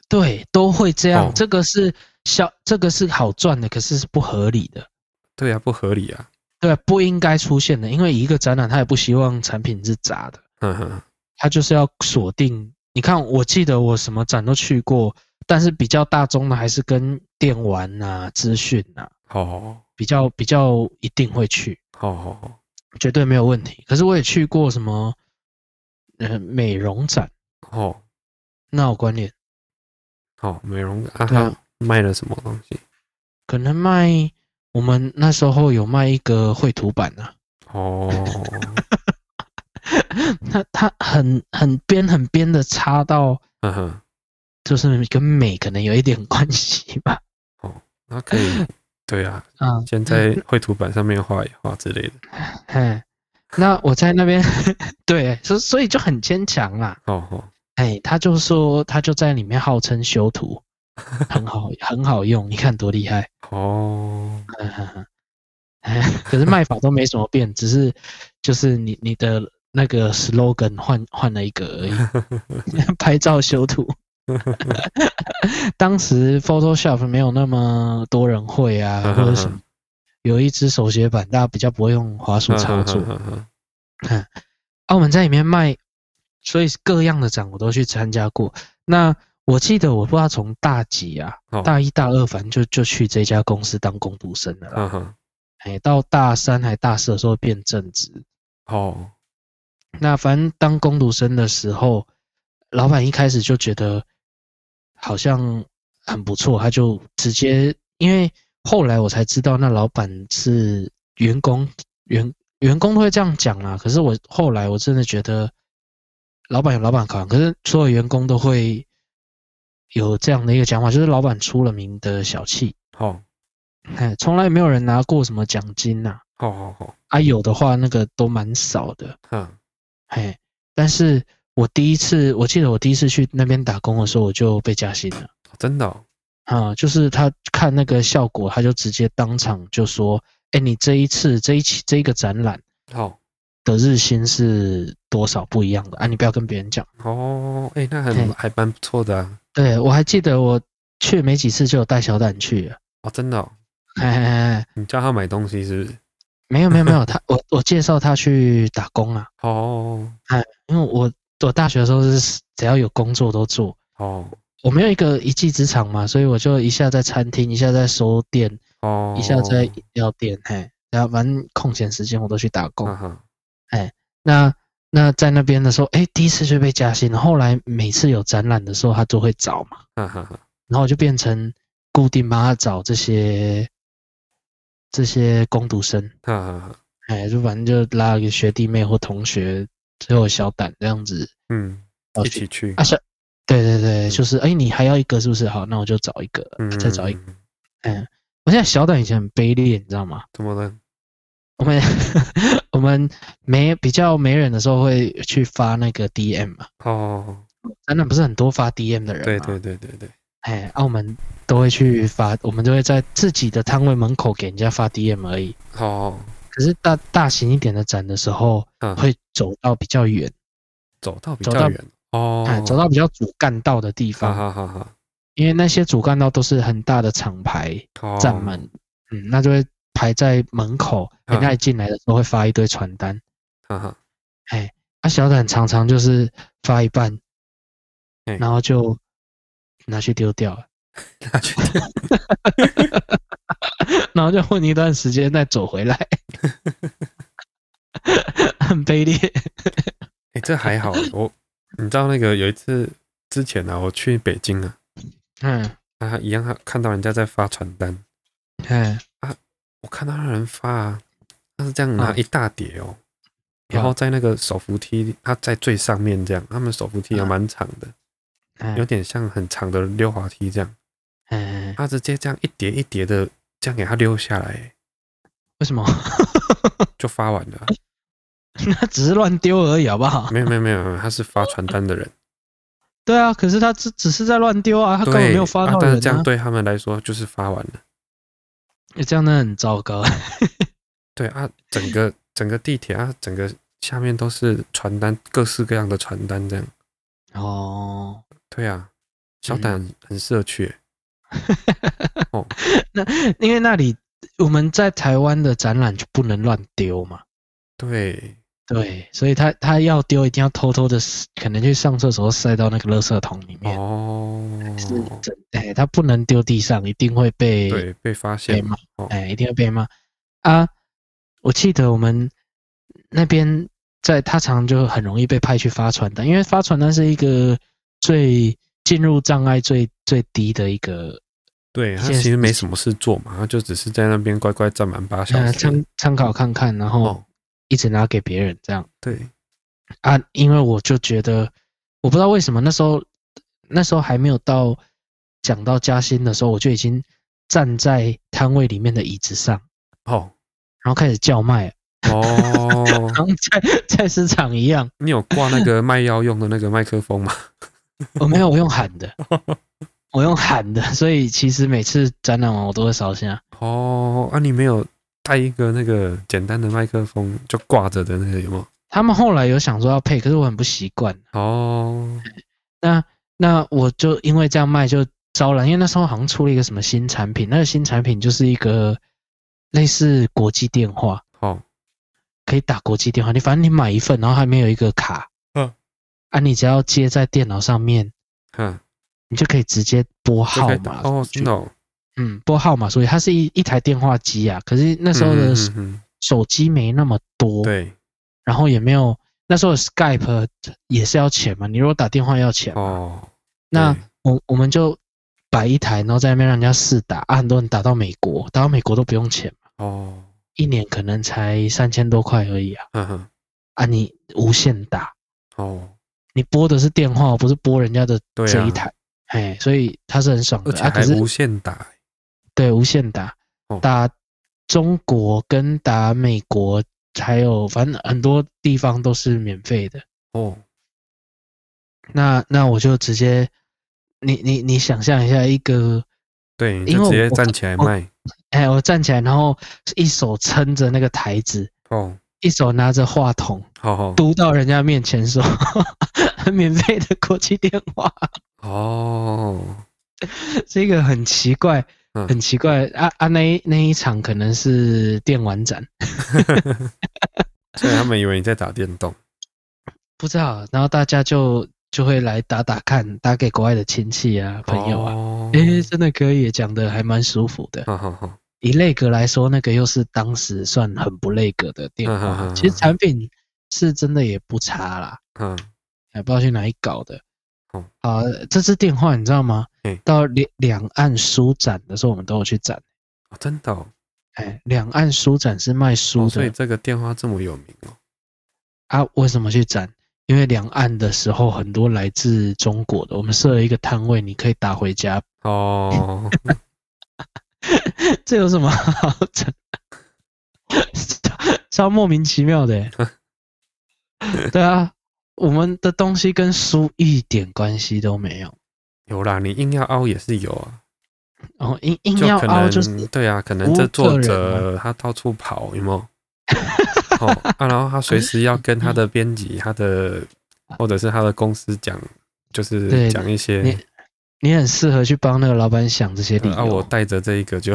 对，都会这样。哦、这个是小，这个是好赚的，可是是不合理的。对啊，不合理啊。对啊，不应该出现的，因为一个展览，他也不希望产品是杂的。嗯哼，他就是要锁定。你看，我记得我什么展都去过，但是比较大众的还是跟电玩啊、资讯啊，哦，比较比较一定会去，哦，绝对没有问题。可是我也去过什么，呃，美容展，哦，那有关联，哦，美容啊，他卖了什么东西？可能卖我们那时候有卖一个绘图板啊，哦。那他很很边很边的插到，嗯哼，就是跟美可能有一点关系吧。哦，那可以，对啊，啊，先在绘图板上面画一画之类的。哎，那我在那边，对，所所以就很牵强啦。哦哦，哎，他就说他就在里面号称修图，很好很好用，你看多厉害哦。哎，可是卖法都没什么变，只是就是你你的。那个 slogan 换换了一个而已，拍照修图。当时 Photoshop 没有那么多人会啊，或者什么，有一只手写板，大家比较不会用滑鼠操作。啊，我们在里面卖所以各样的展我都去参加过。那我记得我不知道从大几啊，哦、大一大二反正就就去这家公司当工读生了啦。哎、嗯哼，到大三还大四的时候变正职。哦，那反正当工读生的时候，老板一开始就觉得好像很不错，他就直接因为后来我才知道，那老板是员工员员工都会这样讲啦。可是我后来我真的觉得。老板有老板考量，可是所有员工都会有这样的一个讲法，就是老板出了名的小气。哦，哎，从来没有人拿过什么奖金呐。好好好，啊，有的话那个都蛮少的。嗯，哎，但是我第一次，我记得我第一次去那边打工的时候，我就被加薪了。真的？哦？啊，就是他看那个效果，他就直接当场就说：“哎，你这一次这一期这一个展览，好。”的日薪是多少不一样的啊？你不要跟别人讲哦。哎、欸，那很还蛮不错的啊。对，我还记得我去没几次就有带小胆去了哦，真的、哦。嘿嘿嘿，你叫他买东西是不是？没有没有没有，他我我介绍他去打工啊。哦，哎，因为我我大学的时候是只要有工作都做哦。我没有一个一技之长嘛，所以我就一下在餐厅，一下在收店，哦，一下在饮料店，嘿，然后反正空闲时间我都去打工。啊哎，那那在那边的时候，哎，第一次就被加薪了。后来每次有展览的时候，他都会找嘛。然后我就变成固定帮他找这些这些工读生。哎，就反正就拉个学弟妹或同学，最后小胆这样子，嗯，一起去啊，小，对对对，就是哎，你还要一个是不是？好，那我就找一个，再找一个。嗯，我现在小胆以前很卑劣，你知道吗？怎么了？我们 我们没比较没人的时候会去发那个 DM 嘛？哦，真的不是很多发 DM 的人吗？对对对对对。哎，澳门都会去发，我们都会在自己的摊位门口给人家发 DM 而已。哦。可是大大型一点的展的时候，会走到比较远，走到比较远哦，哎，走到比较主干道的地方。好好好。因为那些主干道都是很大的厂牌站门，嗯，那就会。排在门口，人家一进来的时候会发一堆传单，哈哈，哎，啊，小胆常常就是发一半，然后就拿去丢掉了，拿去丢，然后就混一段时间再走回来，很卑劣。哎，这还好，我你知道那个有一次之前呢、啊，我去北京啊，嗯，啊一样，看到人家在发传单，嗯。我看到人发啊，他是这样拿一大叠哦，然后在那个手扶梯，他在最上面这样，他们手扶梯也蛮长的，有点像很长的溜滑梯这样，他直接这样一叠一叠的这样给他溜下来，为什么？就发完了？那只是乱丢而已，好不好？没有没有没有，他是发传单的人。对啊，可是他只只是在乱丢啊，他根本没有发到人啊。但是这样对他们来说就是发完了。你这样那很糟糕。对啊，整个整个地铁啊，整个下面都是传单，各式各样的传单这样。哦，对啊，小胆很适合去。哦，那因为那里我们在台湾的展览就不能乱丢嘛。对。对，所以他他要丢，一定要偷偷的，可能去上厕所塞到那个垃圾桶里面。哦，是真哎，他不能丢地上，一定会被对被发现，被骂，哎，一定会被骂啊！我记得我们那边在他常就很容易被派去发传单，因为发传单是一个最进入障碍最最低的一个。对，他其实没什么事做嘛，他就只是在那边乖乖站满八小时，参参考看看，然后。哦一直拿给别人这样，对啊，因为我就觉得，我不知道为什么那时候那时候还没有到讲到加薪的时候，我就已经站在摊位里面的椅子上，哦，然后开始叫卖，哦，像菜菜市场一样。你有挂那个卖药用的那个麦克风吗？我 没有，我用喊的，我用喊的，所以其实每次展览完我都会烧香。哦，啊，你没有。带一个那个简单的麦克风就挂着的那个有没有？他们后来有想说要配，可是我很不习惯。哦，那那我就因为这样卖就招了，因为那时候好像出了一个什么新产品，那个新产品就是一个类似国际电话，哦，可以打国际电话。你反正你买一份，然后还没有一个卡，嗯，啊，你只要接在电脑上面，嗯，你就可以直接拨号码哦，真的、哦，嗯，拨号码，所以它是一一台电话机啊。可是那时候的手机没那么多，对、嗯，然后也没有那时候的 Skype 也是要钱嘛，你如果打电话要钱哦，那我我们就摆一台，然后在那边让人家试打啊，很多人打到美国，打到美国都不用钱嘛，哦，一年可能才三千多块而已啊，嗯哼，啊，你无限打，哦。你拨的是电话，不是拨人家的这一台，哎、啊，所以它是很爽的，而且还无限打，啊、对，无限打，哦，打中国跟打美国，还有反正很多地方都是免费的哦。那那我就直接，你你你想象一下一个，对，你就直接站起来卖，哎，我站起来，然后一手撑着那个台子，哦。一手拿着话筒，好，嘟到人家面前说：“ 免费的国际电话。”哦，这个很奇怪，很奇怪啊啊！那一那一场可能是电玩展，所以他们以为你在打电动，不知道。然后大家就就会来打打看，打给国外的亲戚啊、朋友啊。哎、欸，真的可以，讲的还蛮舒服的。好好好。以内格来说，那个又是当时算很不内格的电话。其实产品是真的也不差啦。嗯，也不知道去哪里搞的。啊，这支电话你知道吗？到两两岸书展的时候，我们都有去展。哦，真的哦。哎，两岸书展是卖书的，所以这个电话这么有名哦。啊，为什么去展？因为两岸的时候很多来自中国的，我们设了一个摊位，你可以打回家。哦。这有什么好整？超莫名其妙的。对啊，我们的东西跟书一点关系都没有。有啦，你硬要凹也是有啊。哦，硬硬要凹就是对啊，可能这作者他到处跑，有没有？哦啊，然后他随时要跟他的编辑、他的 或者是他的公司讲，就是讲一些。你很适合去帮那个老板想这些理由。啊，我带着这一个就，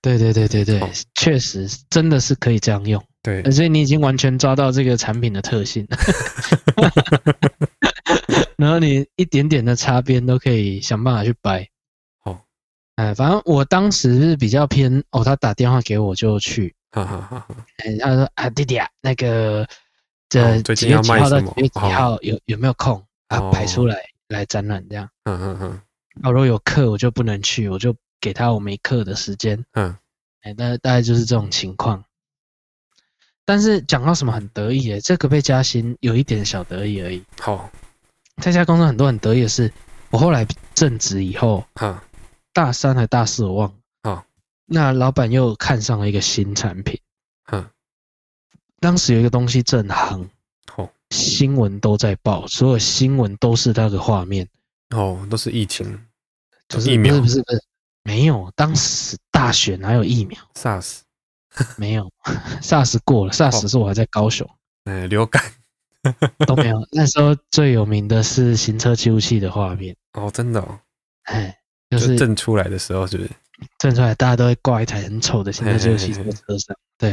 对对对对对，确实真的是可以这样用。对，而且你已经完全抓到这个产品的特性，然后你一点点的擦边都可以想办法去掰。哦，哎，反正我当时是比较偏哦，他打电话给我就去。哈哈哈。哎，他说啊，弟弟啊，那个这几月几号到几月几号有有没有空啊？排出来。来展览这样，嗯嗯嗯，啊，如果有课我就不能去，我就给他我没课的时间，嗯，哎，大大概就是这种情况。但是讲到什么很得意诶，这个被加薪有一点小得意而已。好，这家公司很多很得意的是，我后来正职以后，哈，大三还大四我忘了，好，那老板又看上了一个新产品，哈，当时有一个东西正夯。新闻都在报，所有新闻都是那个画面。哦，都是疫情，就是疫苗，不是不是不是，没有，当时大选哪有疫苗？SARS 没有，SARS 过了，SARS 是我还在高雄，哎，流感都没有。那时候最有名的是行车记录器的画面哦，真的哦，哎，就是震出来的时候，是不是？震出来，大家都会挂一台很丑的行车记录器在车上，对，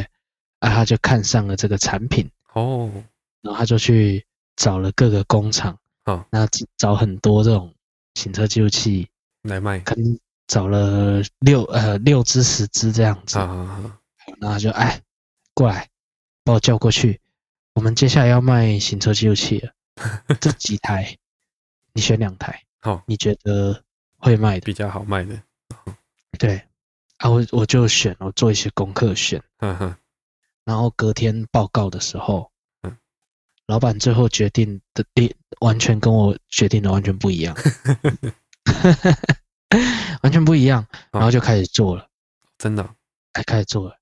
啊，他就看上了这个产品哦。然后他就去找了各个工厂，哦，那找很多这种行车记录器来卖，可能找了六呃六支十支这样子，好好好，然后就哎过来把我叫过去，我们接下来要卖行车记录器了，这 几台你选两台，好，你觉得会卖的比较好卖的，对，啊我我就选，我做一些功课选，嗯哼，然后隔天报告的时候。老板最后决定的，完全跟我决定的完全不一样 完全不一样，然后就开始做了，真的，才开始做了。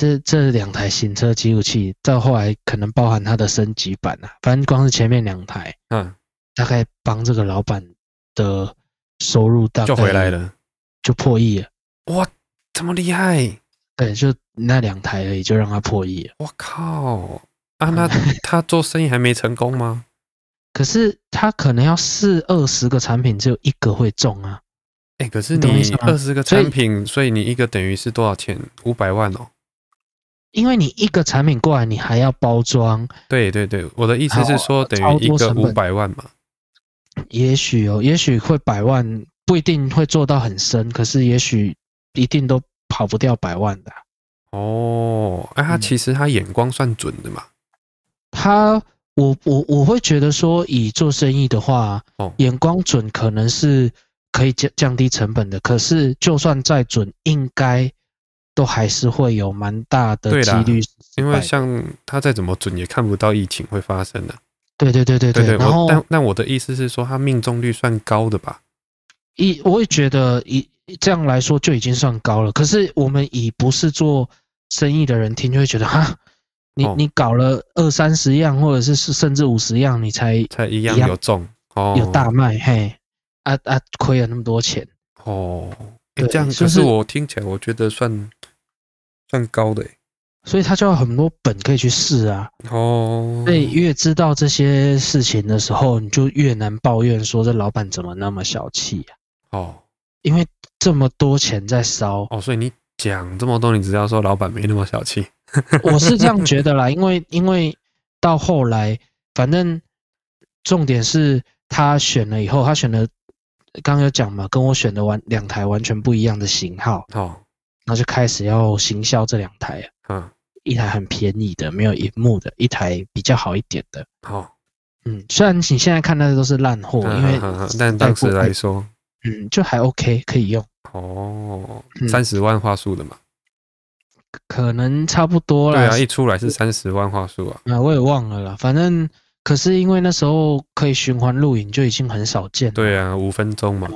这这两台行车记录器，到后来可能包含它的升级版啊，反正光是前面两台，嗯，大概帮这个老板的收入大概就回来了，就破亿了。哇，这么厉害？对，就那两台而已，就让他破亿了。我靠！啊，那 他做生意还没成功吗？可是他可能要试二十个产品，只有一个会中啊。哎、欸，可是你二十个产品，所以，所以你一个等于是多少钱？五百万哦。因为你一个产品过来，你还要包装。对对对，我的意思是说，等于一个五百万嘛。也许哦，也许会百万，不一定会做到很深，可是也许一定都跑不掉百万的。哦，哎，他其实他眼光算准的嘛。他，我我我会觉得说，以做生意的话，哦，眼光准可能是可以降降低成本的。可是就算再准，应该。都还是会有蛮大的几率，因为像他再怎么准，也看不到疫情会发生的。对对对对对。然后，但但我的意思是说，他命中率算高的吧？一我也觉得以这样来说就已经算高了。可是我们以不是做生意的人听，就会觉得哈，你你搞了二三十样，或者是甚至五十样，你才才一样有中哦，有大卖嘿，啊啊，亏了那么多钱哦。这样可是我听起来，我觉得算。算高的，所以他就有很多本可以去试啊。哦，所以越知道这些事情的时候，你就越难抱怨说这老板怎么那么小气啊。哦，因为这么多钱在烧。哦，所以你讲这么多，你只要说老板没那么小气。我是这样觉得啦，因为因为到后来，反正重点是他选了以后，他选了刚刚有讲嘛，跟我选的完两台完全不一样的型号。哦。然后就开始要行销这两台，嗯，一台很便宜的，没有荧幕的，一台比较好一点的。好，嗯，虽然你现在看到的都是烂货，因为但当时来说，嗯，就还 OK，可以用。哦，三十万画素的嘛，可能差不多了。对啊，一出来是三十万画素啊。那我也忘了啦，反正可是因为那时候可以循环录影，就已经很少见。对啊，五分钟嘛。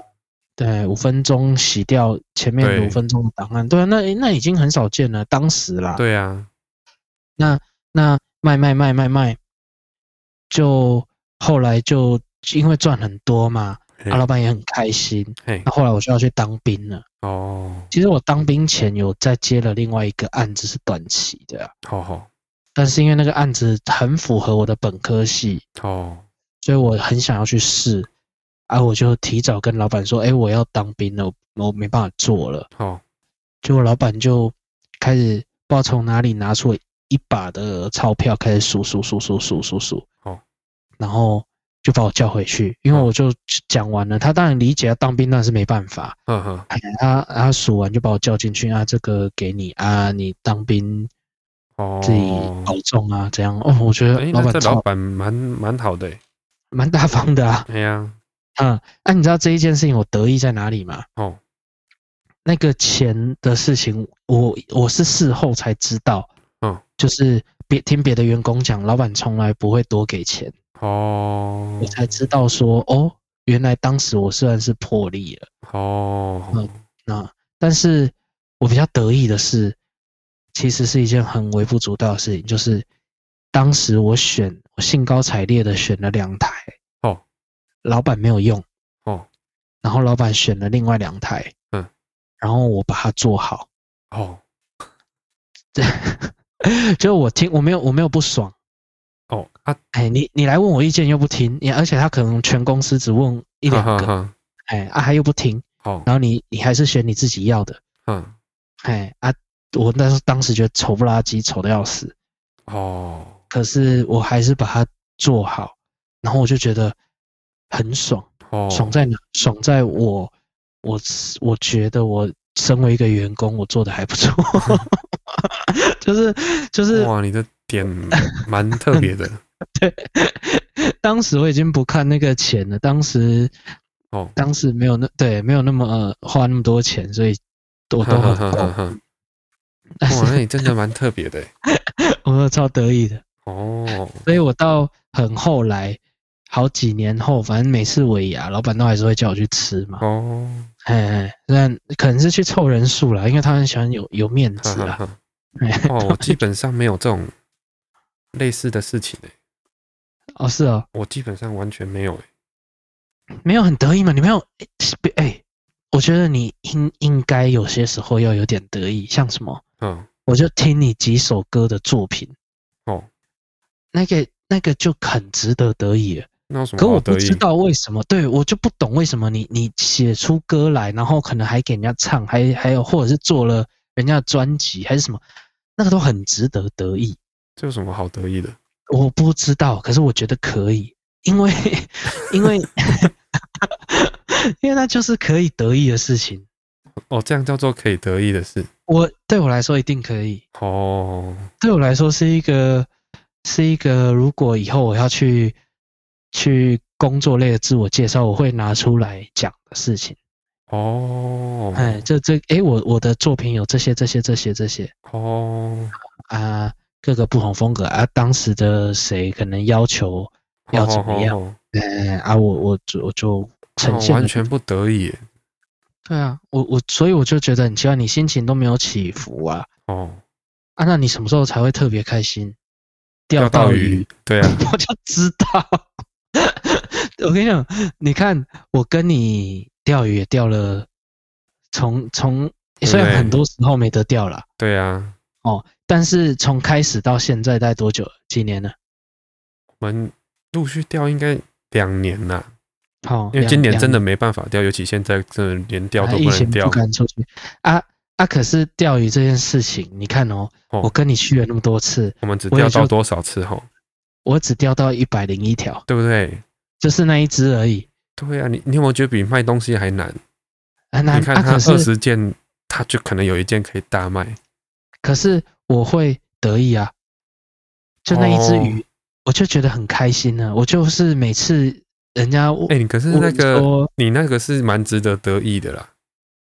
对，五分钟洗掉前面五分钟的档案，对，那那已经很少见了，当时啦。对啊，那那卖卖卖卖卖，就后来就因为赚很多嘛，啊，老板也很开心。那后，后来我就要去当兵了。哦，其实我当兵前有再接了另外一个案子，是短期的。好好，但是因为那个案子很符合我的本科系，哦，所以我很想要去试。啊！我就提早跟老板说：“哎、欸，我要当兵了，我没办法做了。”哦，结果老板就开始不知道从哪里拿出一把的钞票，开始数数数数数数数。哦，然后就把我叫回去，因为我就讲完了。他当然理解要当兵，那是没办法。嗯哼，他他数完就把我叫进去啊，这个给你啊，你当兵哦，自己保重啊，这样哦。我觉得老板、欸、老板蛮蛮好的，蛮大方的啊。对呀。嗯，那、啊、你知道这一件事情我得意在哪里吗？哦，那个钱的事情我，我我是事后才知道。嗯，就是别听别的员工讲，老板从来不会多给钱。哦，我才知道说，哦，原来当时我虽然是破例了。哦，嗯，那但是我比较得意的是，其实是一件很微不足道的事情，就是当时我选，我兴高采烈的选了两台。老板没有用。哦，然后老板选了另外两台，嗯，然后我把它做好。哦，对，就我听我没有我没有不爽。哦啊，哎你你来问我意见又不听，你而且他可能全公司只问一两个，哎啊他又不听，哦，然后你你还是选你自己要的，嗯，哎啊我那时候当时觉得丑不拉几，丑的要死。哦，可是我还是把它做好，然后我就觉得。很爽，哦爽在哪？爽在我，我我觉得我身为一个员工，我做的还不错，就是就是哇，你的点蛮特别的。对，当时我已经不看那个钱了，当时哦，当时没有那对，没有那么呃花那么多钱，所以我都很 够。哇，那你真的蛮特别的，我超得意的哦，所以我到很后来。好几年后，反正每次尾牙，老板都还是会叫我去吃嘛。哦，哎，那可能是去凑人数了，因为他很喜欢有有面子啊。哦，我基本上没有这种类似的事情诶。哦，是哦，我基本上完全没有诶，没有很得意嘛？你没有？哎，我觉得你应应该有些时候要有点得意，像什么？嗯，我就听你几首歌的作品。哦，那个那个就很值得得意了。可我不知道为什么，对，我就不懂为什么你你写出歌来，然后可能还给人家唱，还还有或者是做了人家的专辑还是什么，那个都很值得得意。这有什么好得意的？我不知道，可是我觉得可以，因为因为 因为那就是可以得意的事情。哦，这样叫做可以得意的事。我对我来说一定可以。哦，对我来说是一个是一个，如果以后我要去去工作类的自我介绍，我会拿出来讲的事情。哦，哎，这这，哎，我我的作品有这些这些这些这些。哦，啊，各个不同风格啊，当时的谁可能要求要怎么样？哎，啊，我我我就呈现完全不得已。对啊，我我所以我就觉得很奇怪，你心情都没有起伏啊。哦，啊，那你什么时候才会特别开心？钓到鱼，鱼对啊，我就知道。我跟你讲，你看我跟你钓鱼也钓了，从从虽然很多时候没得钓了，对啊，哦，但是从开始到现在大概多久？几年了？我们陆续钓应该两年了。好，因为今年真的没办法钓，尤其现在真的连钓都不能钓。不敢出去啊啊！可是钓鱼这件事情，你看哦，哦我跟你去了那么多次，我们只钓到多少次？吼，我只钓到一百零一条，对不对？就是那一只而已。对啊，你你有没有觉得比卖东西还难？很难。你看他二十件，他就可能有一件可以大卖。可是我会得意啊，就那一只鱼，哦、我就觉得很开心呢、啊。我就是每次。人家哎，你可是那个，你那个是蛮值得得意的啦。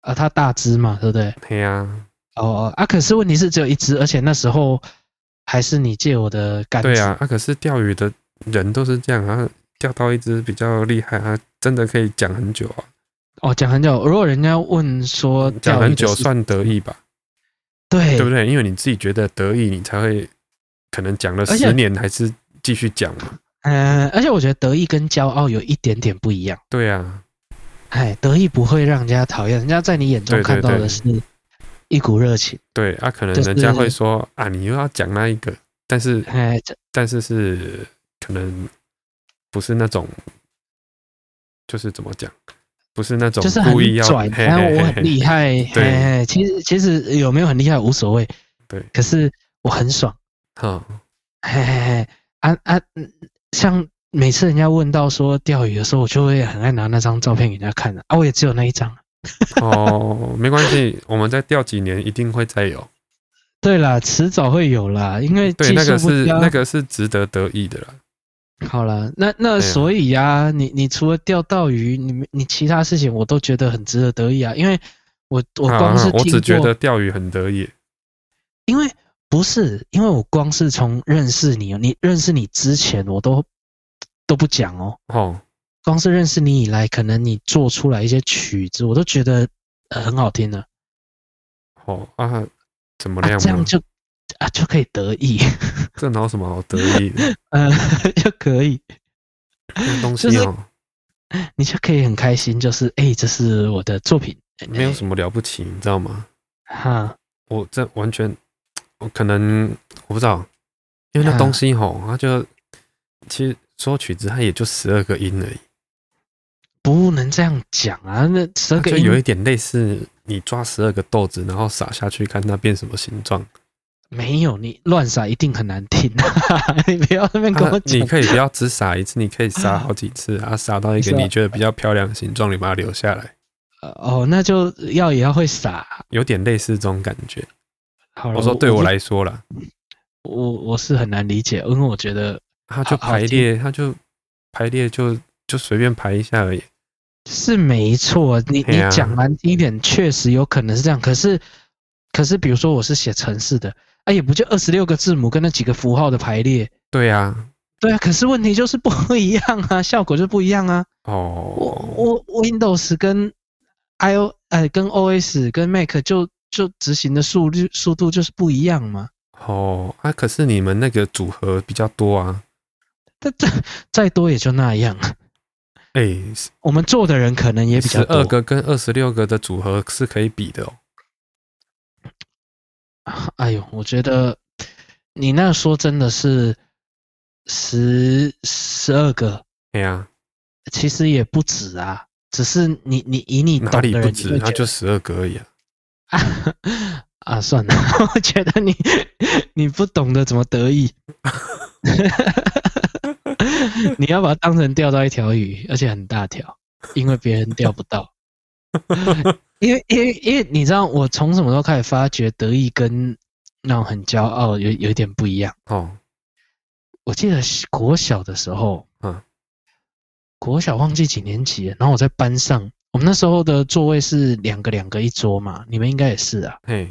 啊，它大只嘛，对不对？对呀。哦哦啊，可是问题是只有一只，而且那时候还是你借我的杆子。对啊，啊，可是钓鱼的人都是这样啊，钓到一只比较厉害啊，真的可以讲很久啊。哦，讲很久。如果人家问说讲很久算得意吧？对，对不对？因为你自己觉得得意，你才会可能讲了十年还是继续讲嘛。嗯，而且我觉得得意跟骄傲有一点点不一样。对啊，哎，得意不会让人家讨厌，人家在你眼中看到的是一股热情。对，啊，可能人家会说、就是、啊，你又要讲那一个，但是，哎，但是是可能不是那种，就是怎么讲，不是那种故意要拽，然后我很厉害。对，其实其实有没有很厉害无所谓。对，可是我很爽。好，嘿嘿嘿，啊啊嗯。像每次人家问到说钓鱼的时候，我就会很爱拿那张照片给人家看的啊，我也只有那一张。哦，没关系，我们再钓几年一定会再有。对啦，迟早会有啦，因为对那个是那个是值得得意的啦。好了，那那所以呀、啊，你你除了钓到鱼，你你其他事情我都觉得很值得得意啊，因为我我光是我只觉得钓鱼很得意，因为。不是，因为我光是从认识你，你认识你之前，我都都不讲哦。哦，光是认识你以来，可能你做出来一些曲子，我都觉得很好听的。哦啊，怎么样、啊？这样就啊就可以得意？这哪有什么好得意的？呃，就可以。东西哦，就是、你就可以很开心，就是哎、欸，这是我的作品，没有什么了不起，你知道吗？哈，我这完全。我可能我不知道，因为那东西吼，它就其实说曲子，它也就十二个音而已，不能这样讲啊！那十二个有一点类似你抓十二个豆子，然后撒下去，看它变什么形状。没有，你乱撒一定很难听。你不要那边跟我讲，你可以不要只撒一次，你可以撒好几次 啊，撒到一个你觉得比较漂亮的形状，你把它留下来。哦，那就要也要会撒，有点类似这种感觉。好了，我说对我来说啦，我我是很难理解，因为我觉得它就排列，它就排列就就随便排一下而已，是没错。你你讲难听一点，确实有可能是这样。可是可是，比如说我是写程式的，啊，也不就二十六个字母跟那几个符号的排列。对啊，对啊。可是问题就是不一样啊，效果就不一样啊。哦，我我 Windows 跟 iO 哎跟 OS 跟 Mac 就。就执行的速率速度就是不一样嘛。哦，啊，可是你们那个组合比较多啊。但再再多也就那样。哎、欸，我们做的人可能也比较多。十二个跟二十六个的组合是可以比的哦。哎呦，我觉得你那说真的是十十二个。对呀，其实也不止啊，只是你你以你哪里不止？那就十二个而已啊。啊，算了，我觉得你你不懂得怎么得意，你要把它当成钓到一条鱼，而且很大条，因为别人钓不到。因为因为因为你知道，我从什么时候开始发觉得意跟那种很骄傲有有一点不一样哦。我记得国小的时候，嗯，国小忘记几年级了，然后我在班上，我们那时候的座位是两个两个一桌嘛，你们应该也是啊。嘿，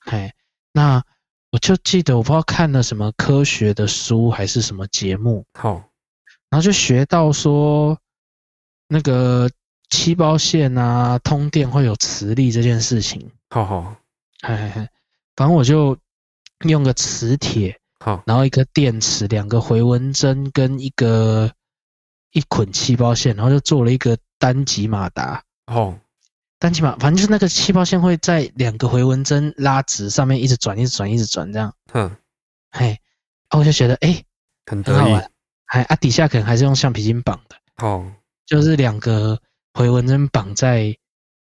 嘿，那我就记得我不知道看了什么科学的书还是什么节目，好，然后就学到说那个。漆包线啊，通电会有磁力这件事情，好好，嘿嘿嘿，反正我就用个磁铁，好，然后一个电池，两个回纹针跟一个一捆漆包线，然后就做了一个单极马达，哦，单极马，反正就是那个漆包线会在两个回纹针拉直上面一直转，一直转，一直转这样，嗯，嘿，我就觉得哎、欸，很得意，很好玩，还啊底下可能还是用橡皮筋绑的，哦，就是两个。回纹针绑在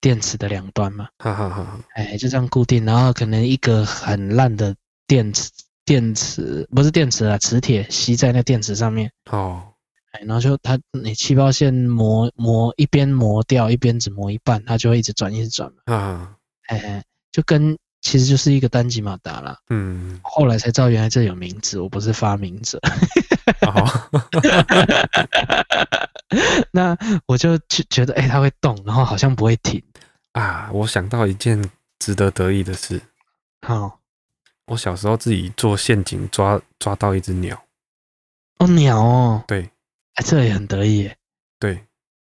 电池的两端嘛，哈哈哈，哎，就这样固定，然后可能一个很烂的电池，电池不是电池啊，磁铁吸在那电池上面，哦，哎，然后就它你气泡线磨磨一边磨掉，一边只磨一半，它就会一直转，一直转嘛，啊，哎哎，就跟其实就是一个单极马达啦，嗯，后来才知道原来这有名字，我不是发明者。哦，那我就觉得，哎、欸，它会动，然后好像不会停啊。我想到一件值得得意的事。好，我小时候自己做陷阱抓抓到一只鸟。哦，鸟哦。对，哎、欸，这也很得意耶。对，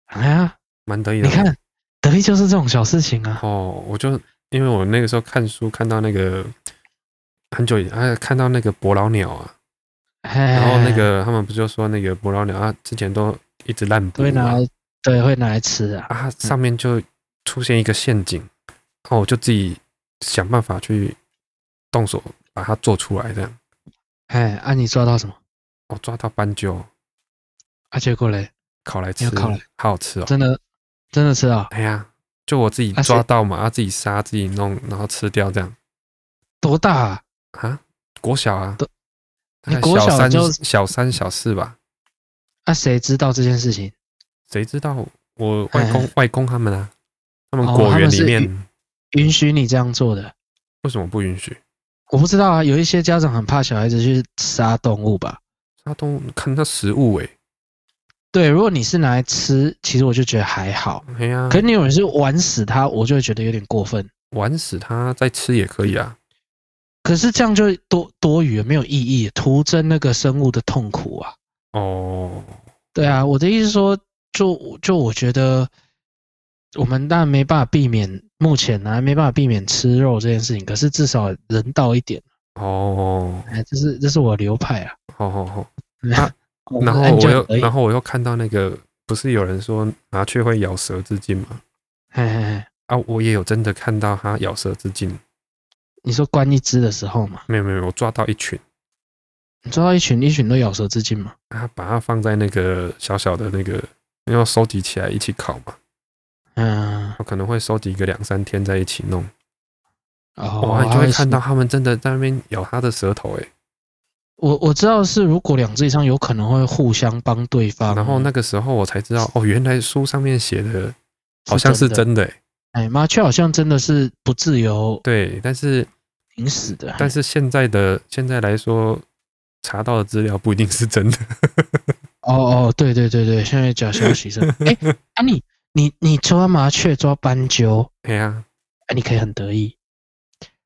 哎呀，蛮得意的。你看，得意就是这种小事情啊。哦，我就因为我那个时候看书看到那个很久以前，哎，看到那个伯劳鸟啊。然后那个他们不就说那个伯劳鸟啊，之前都一直烂捕，会拿来对，会拿来吃啊。啊，上面就出现一个陷阱，嗯、然后我就自己想办法去动手把它做出来，这样。哎，啊，你抓到什么？我抓到斑鸠。啊，结果嘞？烤来吃，烤来，好好吃哦。真的，真的吃啊？哎呀，就我自己抓到嘛，啊，自己杀，自己弄，然后吃掉这样。多大啊？啊，国小啊。你国小就小三小四吧？啊，谁知道这件事情？谁知道？我外公外公他们啊，他们果园里面允许你这样做的？为什么不允许？我不知道啊，有一些家长很怕小孩子去杀动物吧？杀动物看它食物诶。对，如果你是拿来吃，其实我就觉得还好。哎呀，可是你有人是玩死它，我就会觉得有点过分。玩死它再吃也可以啊。可是这样就多多余，没有意义，徒增那个生物的痛苦啊！哦，对啊，我的意思是说，就就我觉得，我们当然没办法避免，目前呢没办法避免吃肉这件事情，可是至少人道一点哦。哎，这是这是我的流派啊！好好好，然后我又然后我又看到那个，不是有人说麻雀会咬舌自尽吗？嘿嘿嘿，啊，我也有真的看到它咬舌自尽。你说关一只的时候吗？没有没有，我抓到一群。你抓到一群，一群都咬舌自尽吗？啊，把它放在那个小小的那个，要收集起来一起烤嘛。嗯，我可能会收集个两三天在一起弄。哦，哇，你就会看到他们真的在那边咬它的舌头，诶。我我知道是，如果两只以上有可能会互相帮对方。然后那个时候我才知道，哦，原来书上面写的好像是真的，诶。哎，麻雀好像真的是不自由。对，但是。挺死的，但是现在的现在来说，查到的资料不一定是真的。哦哦，对对对对，现在假消息是。哎，啊你你你抓麻雀抓斑鸠，对啊，啊你可以很得意。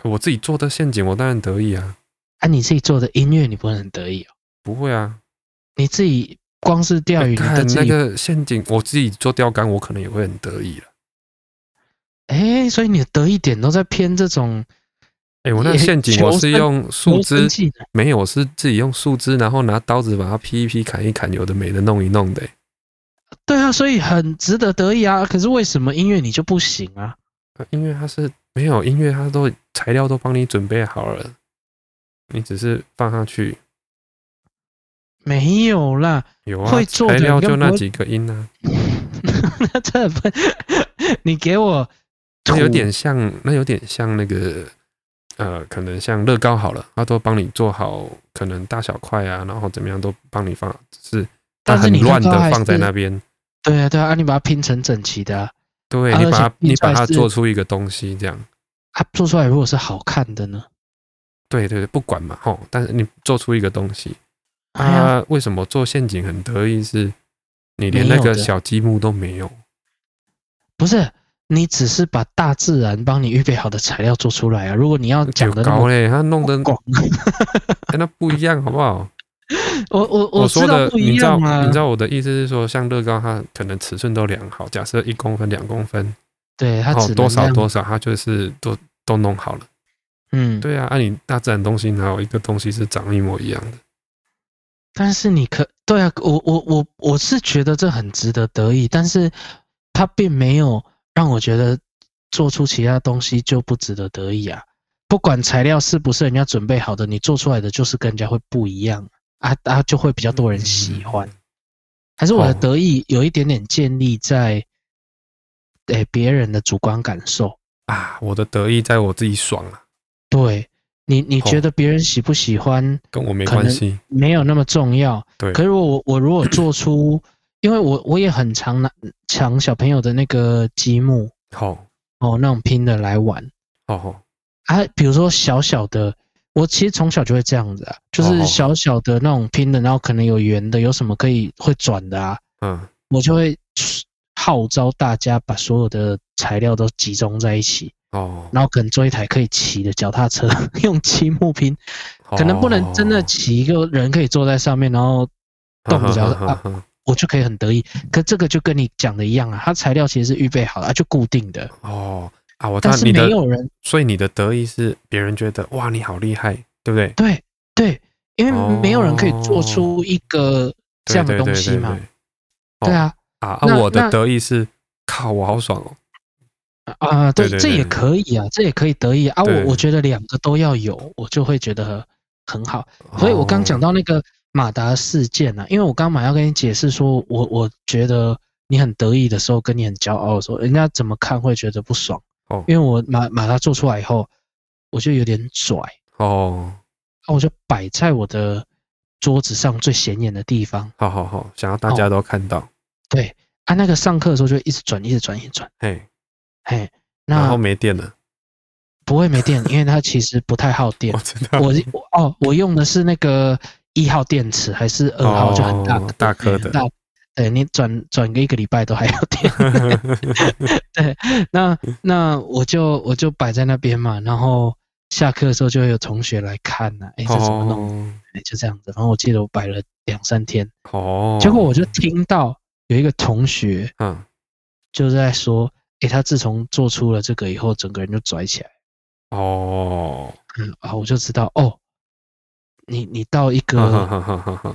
我自己做的陷阱，我当然得意啊。啊你自己做的音乐，你不会很得意哦？不会啊，你自己光是钓鱼，你看那个陷阱，我自己做钓竿，我可能也会很得意了。哎，所以你的得意点都在偏这种。哎、欸，我那个陷阱我是用树枝，没有，我是自己用树枝，然后拿刀子把它劈一劈、砍一砍，有的没的弄一弄的。对啊，所以很值得得意啊。可是为什么音乐你就不行啊？音乐它是没有音乐，它都材料都帮你准备好了，你只是放上去。没有啦，有啊，会做材料就那几个音啊。那这不，你给我。那有点像，那有点像那个，呃，可能像乐高好了，他都帮你做好，可能大小块啊，然后怎么样都帮你放，只是它很乱的放在那边。对啊，对啊，你把它拼成整齐的、啊，对你把它，你把它做出一个东西这样。它做出来如果是好看的呢？对对对，不管嘛，吼，但是你做出一个东西，啊，为什么做陷阱很得意？是，你连那个小积木都没有。不是，你只是把大自然帮你预备好的材料做出来啊。如果你要讲的高嘞，他弄得广，跟那不一样，好不好？我我我说的，你知道吗？你知道我的意思是说，像乐高，它可能尺寸都量好，假设一公分、两公分，对，它多少多少，它就是都都弄好了。嗯，对啊，按、啊、你大自然东西哪有一个东西是长一模一样的？但是你可对啊，我我我我是觉得这很值得得意，但是。它并没有让我觉得做出其他东西就不值得得意啊！不管材料是不是人家准备好的，你做出来的就是跟人家会不一样啊啊，就会比较多人喜欢。还是我的得意有一点点建立在诶别人的主观感受啊，我的得意在我自己爽啊。对你，你觉得别人喜不喜欢跟我没关系，没有那么重要。对，可是我我如果做出。因为我我也很常拿抢小朋友的那个积木，好。哦，那种拼的来玩，哦啊，比如说小小的，我其实从小就会这样子啊，就是小小的那种拼的，然后可能有圆的，有什么可以会转的啊，嗯，我就会号召大家把所有的材料都集中在一起，哦，然后可能做一台可以骑的脚踏车，用积木拼，可能不能真的骑一个人可以坐在上面，然后动不了啊。我就可以很得意，可这个就跟你讲的一样啊，它材料其实是预备好的，就固定的。哦。啊，我但是没有人，所以你的得意是别人觉得哇你好厉害，对不对？对对，因为没有人可以做出一个这样的东西嘛，对啊。啊，我的得意是靠我好爽哦啊，对，这也可以啊，这也可以得意啊，我我觉得两个都要有，我就会觉得很好，所以我刚讲到那个。马达事件啊，因为我刚刚马要跟你解释说，我我觉得你很得意的时候，跟你很骄傲的时候，人家怎么看会觉得不爽哦。因为我马马达做出来以后，我就有点拽哦，那我就摆在我的桌子上最显眼的地方。好好好，想要大家都看到。对，啊，那个上课的时候就一直转，一直转，一直转。嘿，嘿，那然后没电了。不会没电，因为它其实不太耗电。我我哦，我用的是那个。一号电池还是二号就很大、哦、大颗的，大，对，你转转个一个礼拜都还要电。对，那那我就我就摆在那边嘛，然后下课的时候就会有同学来看呢、啊，哎，这怎么弄？哎，就这样子。然后我记得我摆了两三天，哦，结果我就听到有一个同学，嗯，就在说，哎，他自从做出了这个以后，整个人就拽起来。哦，嗯啊，我就知道哦。你你到一个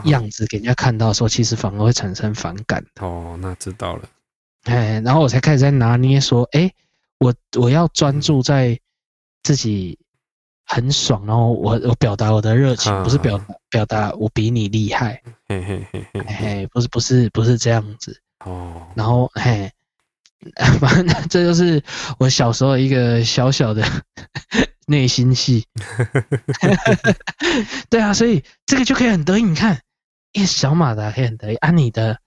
样子给人家看到的时候，其实反而会产生反感。哦，那知道了。哎，然后我才开始在拿捏说，哎，我我要专注在自己很爽，然后我我表达我的热情，不是表表达我比你厉害。嘿嘿嘿嘿嘿，不是不是不是这样子。哦，然后嘿。反正这就是我小时候一个小小的 内心戏。对啊，所以这个就可以很得意。你看，一小马达可以很得意，啊，你的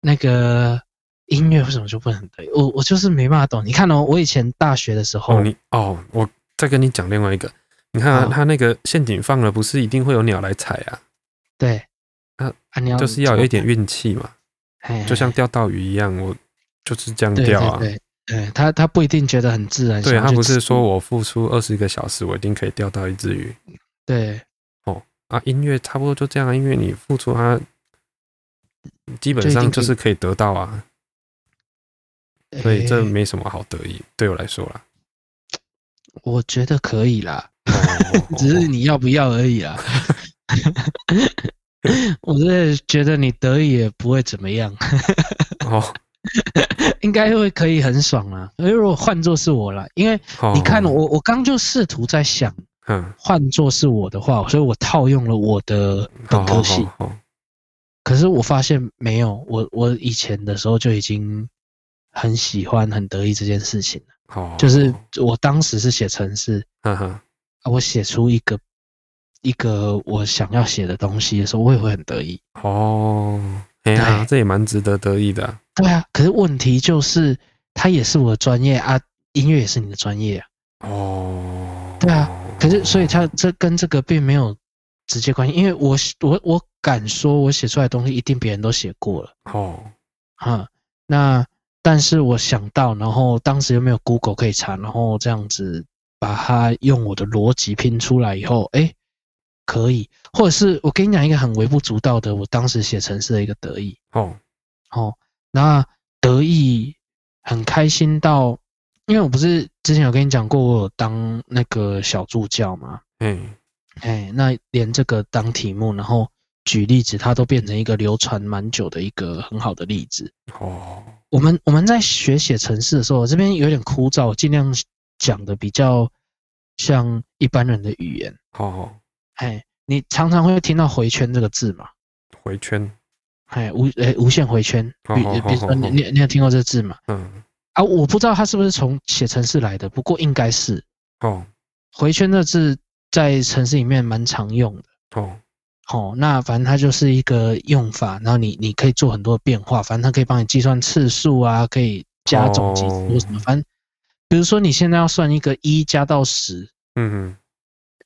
那个音乐为什么就不能得意？我我就是没办法懂。你看哦，我以前大学的时候，哦，你哦，我再跟你讲另外一个。你看啊，他那个陷阱放了，不是一定会有鸟来踩啊？对，啊，就是要有一点运气嘛，就像钓到鱼一样，我。就是这样钓啊，对，对，对，他他不一定觉得很自然。对，他不是说我付出二十个小时，我一定可以钓到一只鱼。对，哦啊，音乐差不多就这样啊，因为你付出它，基本上就是可以得到啊。所以这没什么好得意，对我来说啦。我觉得可以啦，只是你要不要而已啦。我真的觉得你得意也不会怎么样。哦。应该会可以很爽啊！因为如果换作是我了，因为你看我，我刚就试图在想，嗯，换作是我的话，所以我套用了我的本科系，可是我发现没有，我我以前的时候就已经很喜欢、很得意这件事情了。哦，就是我当时是写程式，我写出一个一个我想要写的东西的时候，我也会很得意。哦，哎呀，这也蛮值得得意的啊。对啊，可是问题就是，它也是我的专业啊，音乐也是你的专业啊。哦，对啊，可是所以它这跟这个并没有直接关系，因为我我我敢说，我写出来的东西一定别人都写过了。哦，哈，那但是我想到，然后当时又没有 Google 可以查，然后这样子把它用我的逻辑拼出来以后，哎，可以，或者是我跟你讲一个很微不足道的，我当时写程式的一个得意。哦，哦。那得意很开心到，因为我不是之前有跟你讲过，我有当那个小助教嘛，嗯，哎，那连这个当题目，然后举例子，它都变成一个流传蛮久的一个很好的例子。哦，我们我们在学写程式的时候，我这边有点枯燥，尽量讲的比较像一般人的语言。哦，哎，你常常会听到回圈这个字嘛？回圈。哎，无诶、欸，无限回圈，比比如说你你你有听过这个字吗？嗯，啊，我不知道它是不是从写程式来的，不过应该是。哦，回圈这字在城市里面蛮常用的。哦，好，那反正它就是一个用法，然后你你可以做很多变化，反正它可以帮你计算次数啊，可以加总计或什么，反正比如说你现在要算一个一加到十，嗯哼，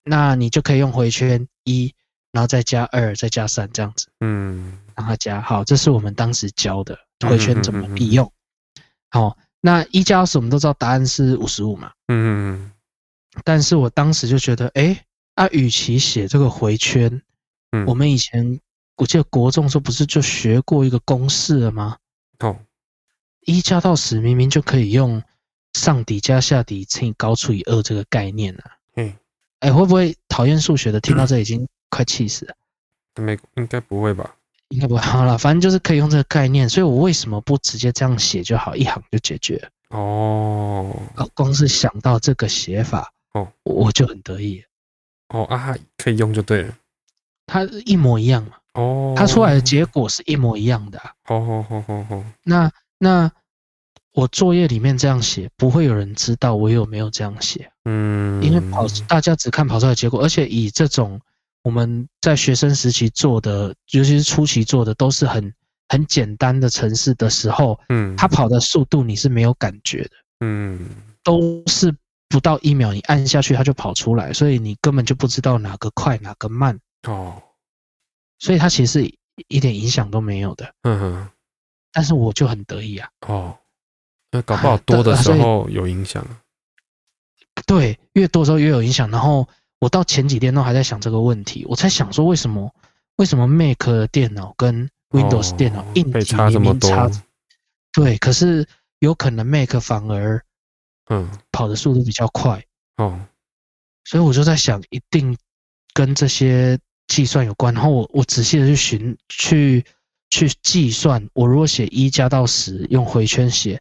那你就可以用回圈一，然后再加二，再加三这样子，嗯。让他加好，这是我们当时教的回圈怎么利用。好，那一加二十我们都知道答案是五十五嘛。嗯嗯。但是我当时就觉得，哎，啊，与其写这个回圈，嗯，我们以前我记得国中时候不是就学过一个公式了吗？哦，一加到十明明就可以用上底加下底乘以高除以二这个概念了。嗯，哎，会不会讨厌数学的听到这已经快气死了？没，应该不会吧？应该不会 好了，反正就是可以用这个概念，所以我为什么不直接这样写就好，一行就解决？哦，光是想到这个写法，哦，我就很得意。哦啊，可以用就对了，它一模一样嘛。哦，它出来的结果是一模一样的啊。好好好好好。那那我作业里面这样写，不会有人知道我有没有这样写。嗯，因为跑大家只看跑出来的结果，而且以这种。我们在学生时期做的，尤其是初期做的，都是很很简单的程式的时候，嗯，它跑的速度你是没有感觉的，嗯，都是不到一秒，你按下去它就跑出来，所以你根本就不知道哪个快哪个慢哦，所以它其实一点影响都没有的，嗯哼，但是我就很得意啊，哦，那搞不好多的时候有影响，对，越多的时候越有影响，然后。我到前几天都还在想这个问题，我在想说为什么为什么 Mac 的电脑跟 Windows 电脑硬体差这么多？对，可是有可能 Mac 反而嗯跑的速度比较快哦，所以我就在想，一定跟这些计算有关。然后我我仔细的去寻去去计算，我如果写一加到十用回圈写，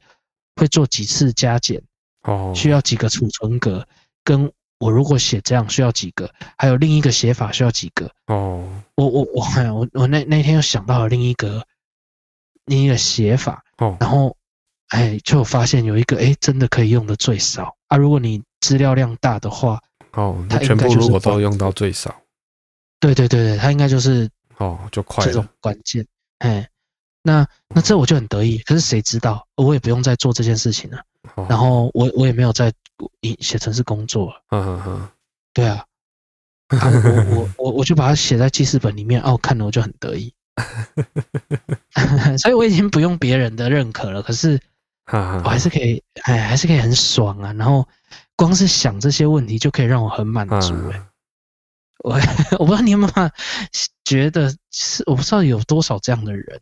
会做几次加减哦，需要几个储存格跟。我如果写这样需要几个？还有另一个写法需要几个？哦，我我我我我那那天又想到了另一个另一个写法哦，然后哎，就发现有一个哎，真的可以用的最少啊。如果你资料量大的话，哦，它全部如果都用到最少，对对对对，它应该就是哦，就快这种关键。哎，那那这我就很得意。可是谁知道，我也不用再做这件事情了。然后我我也没有在写程式工作，嗯嗯嗯，对啊，啊我我我我就把它写在记事本里面，哦，看了我就很得意 所以我已经不用别人的认可了，可是我还是可以，哎，还是可以很爽啊。然后光是想这些问题就可以让我很满足，哎，我我不知道你有没有觉得是，我不知道有多少这样的人，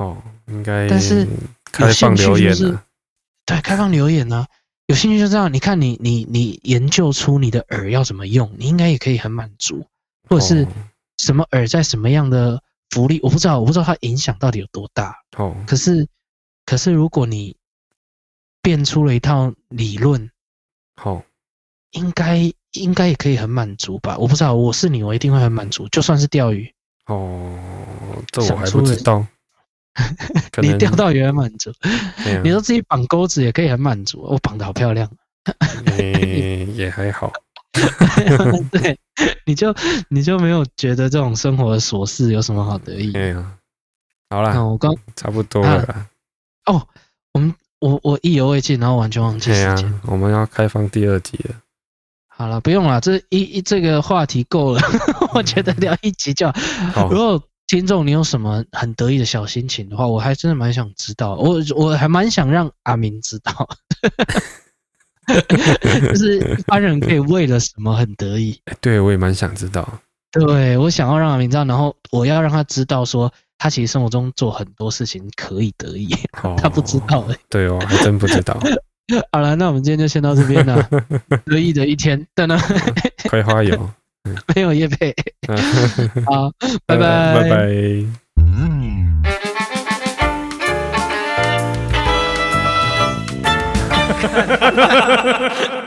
哦，应该，但是开放留言了。对，开放留言呢、啊，有兴趣就这样。你看你，你你你研究出你的饵要怎么用，你应该也可以很满足，或者是什么饵在什么样的福利，我不知道，我不知道它影响到底有多大。哦，可是，可是如果你变出了一套理论，好，应该应该也可以很满足吧？我不知道，我是你，我一定会很满足，就算是钓鱼。哦，这我还不知道。你钓到也很满足，你说自己绑钩子也可以很满足，我绑的好漂亮。欸、也还好。对，你就你就没有觉得这种生活的琐事有什么好得意？没有。好啦，我刚差不多了。啊、哦，我们我我意犹未尽，然后完全忘记时间、啊。我们要开放第二集了。好了，不用了，这一一这个话题够了，我觉得聊一集就好。好，如果听众你有什么很得意的小心情的话，我还真的蛮想知道，我我还蛮想让阿明知道，就是一般人可以为了什么很得意？对，我也蛮想知道。对，我想要让阿明知道，然后我要让他知道说，他其实生活中做很多事情可以得意，哦、他不知道哎、欸。对哦，还真不知道。好了，那我们今天就先到这边了。得意的一天，等等，葵花油，没有叶配。好，拜拜，拜拜。嗯。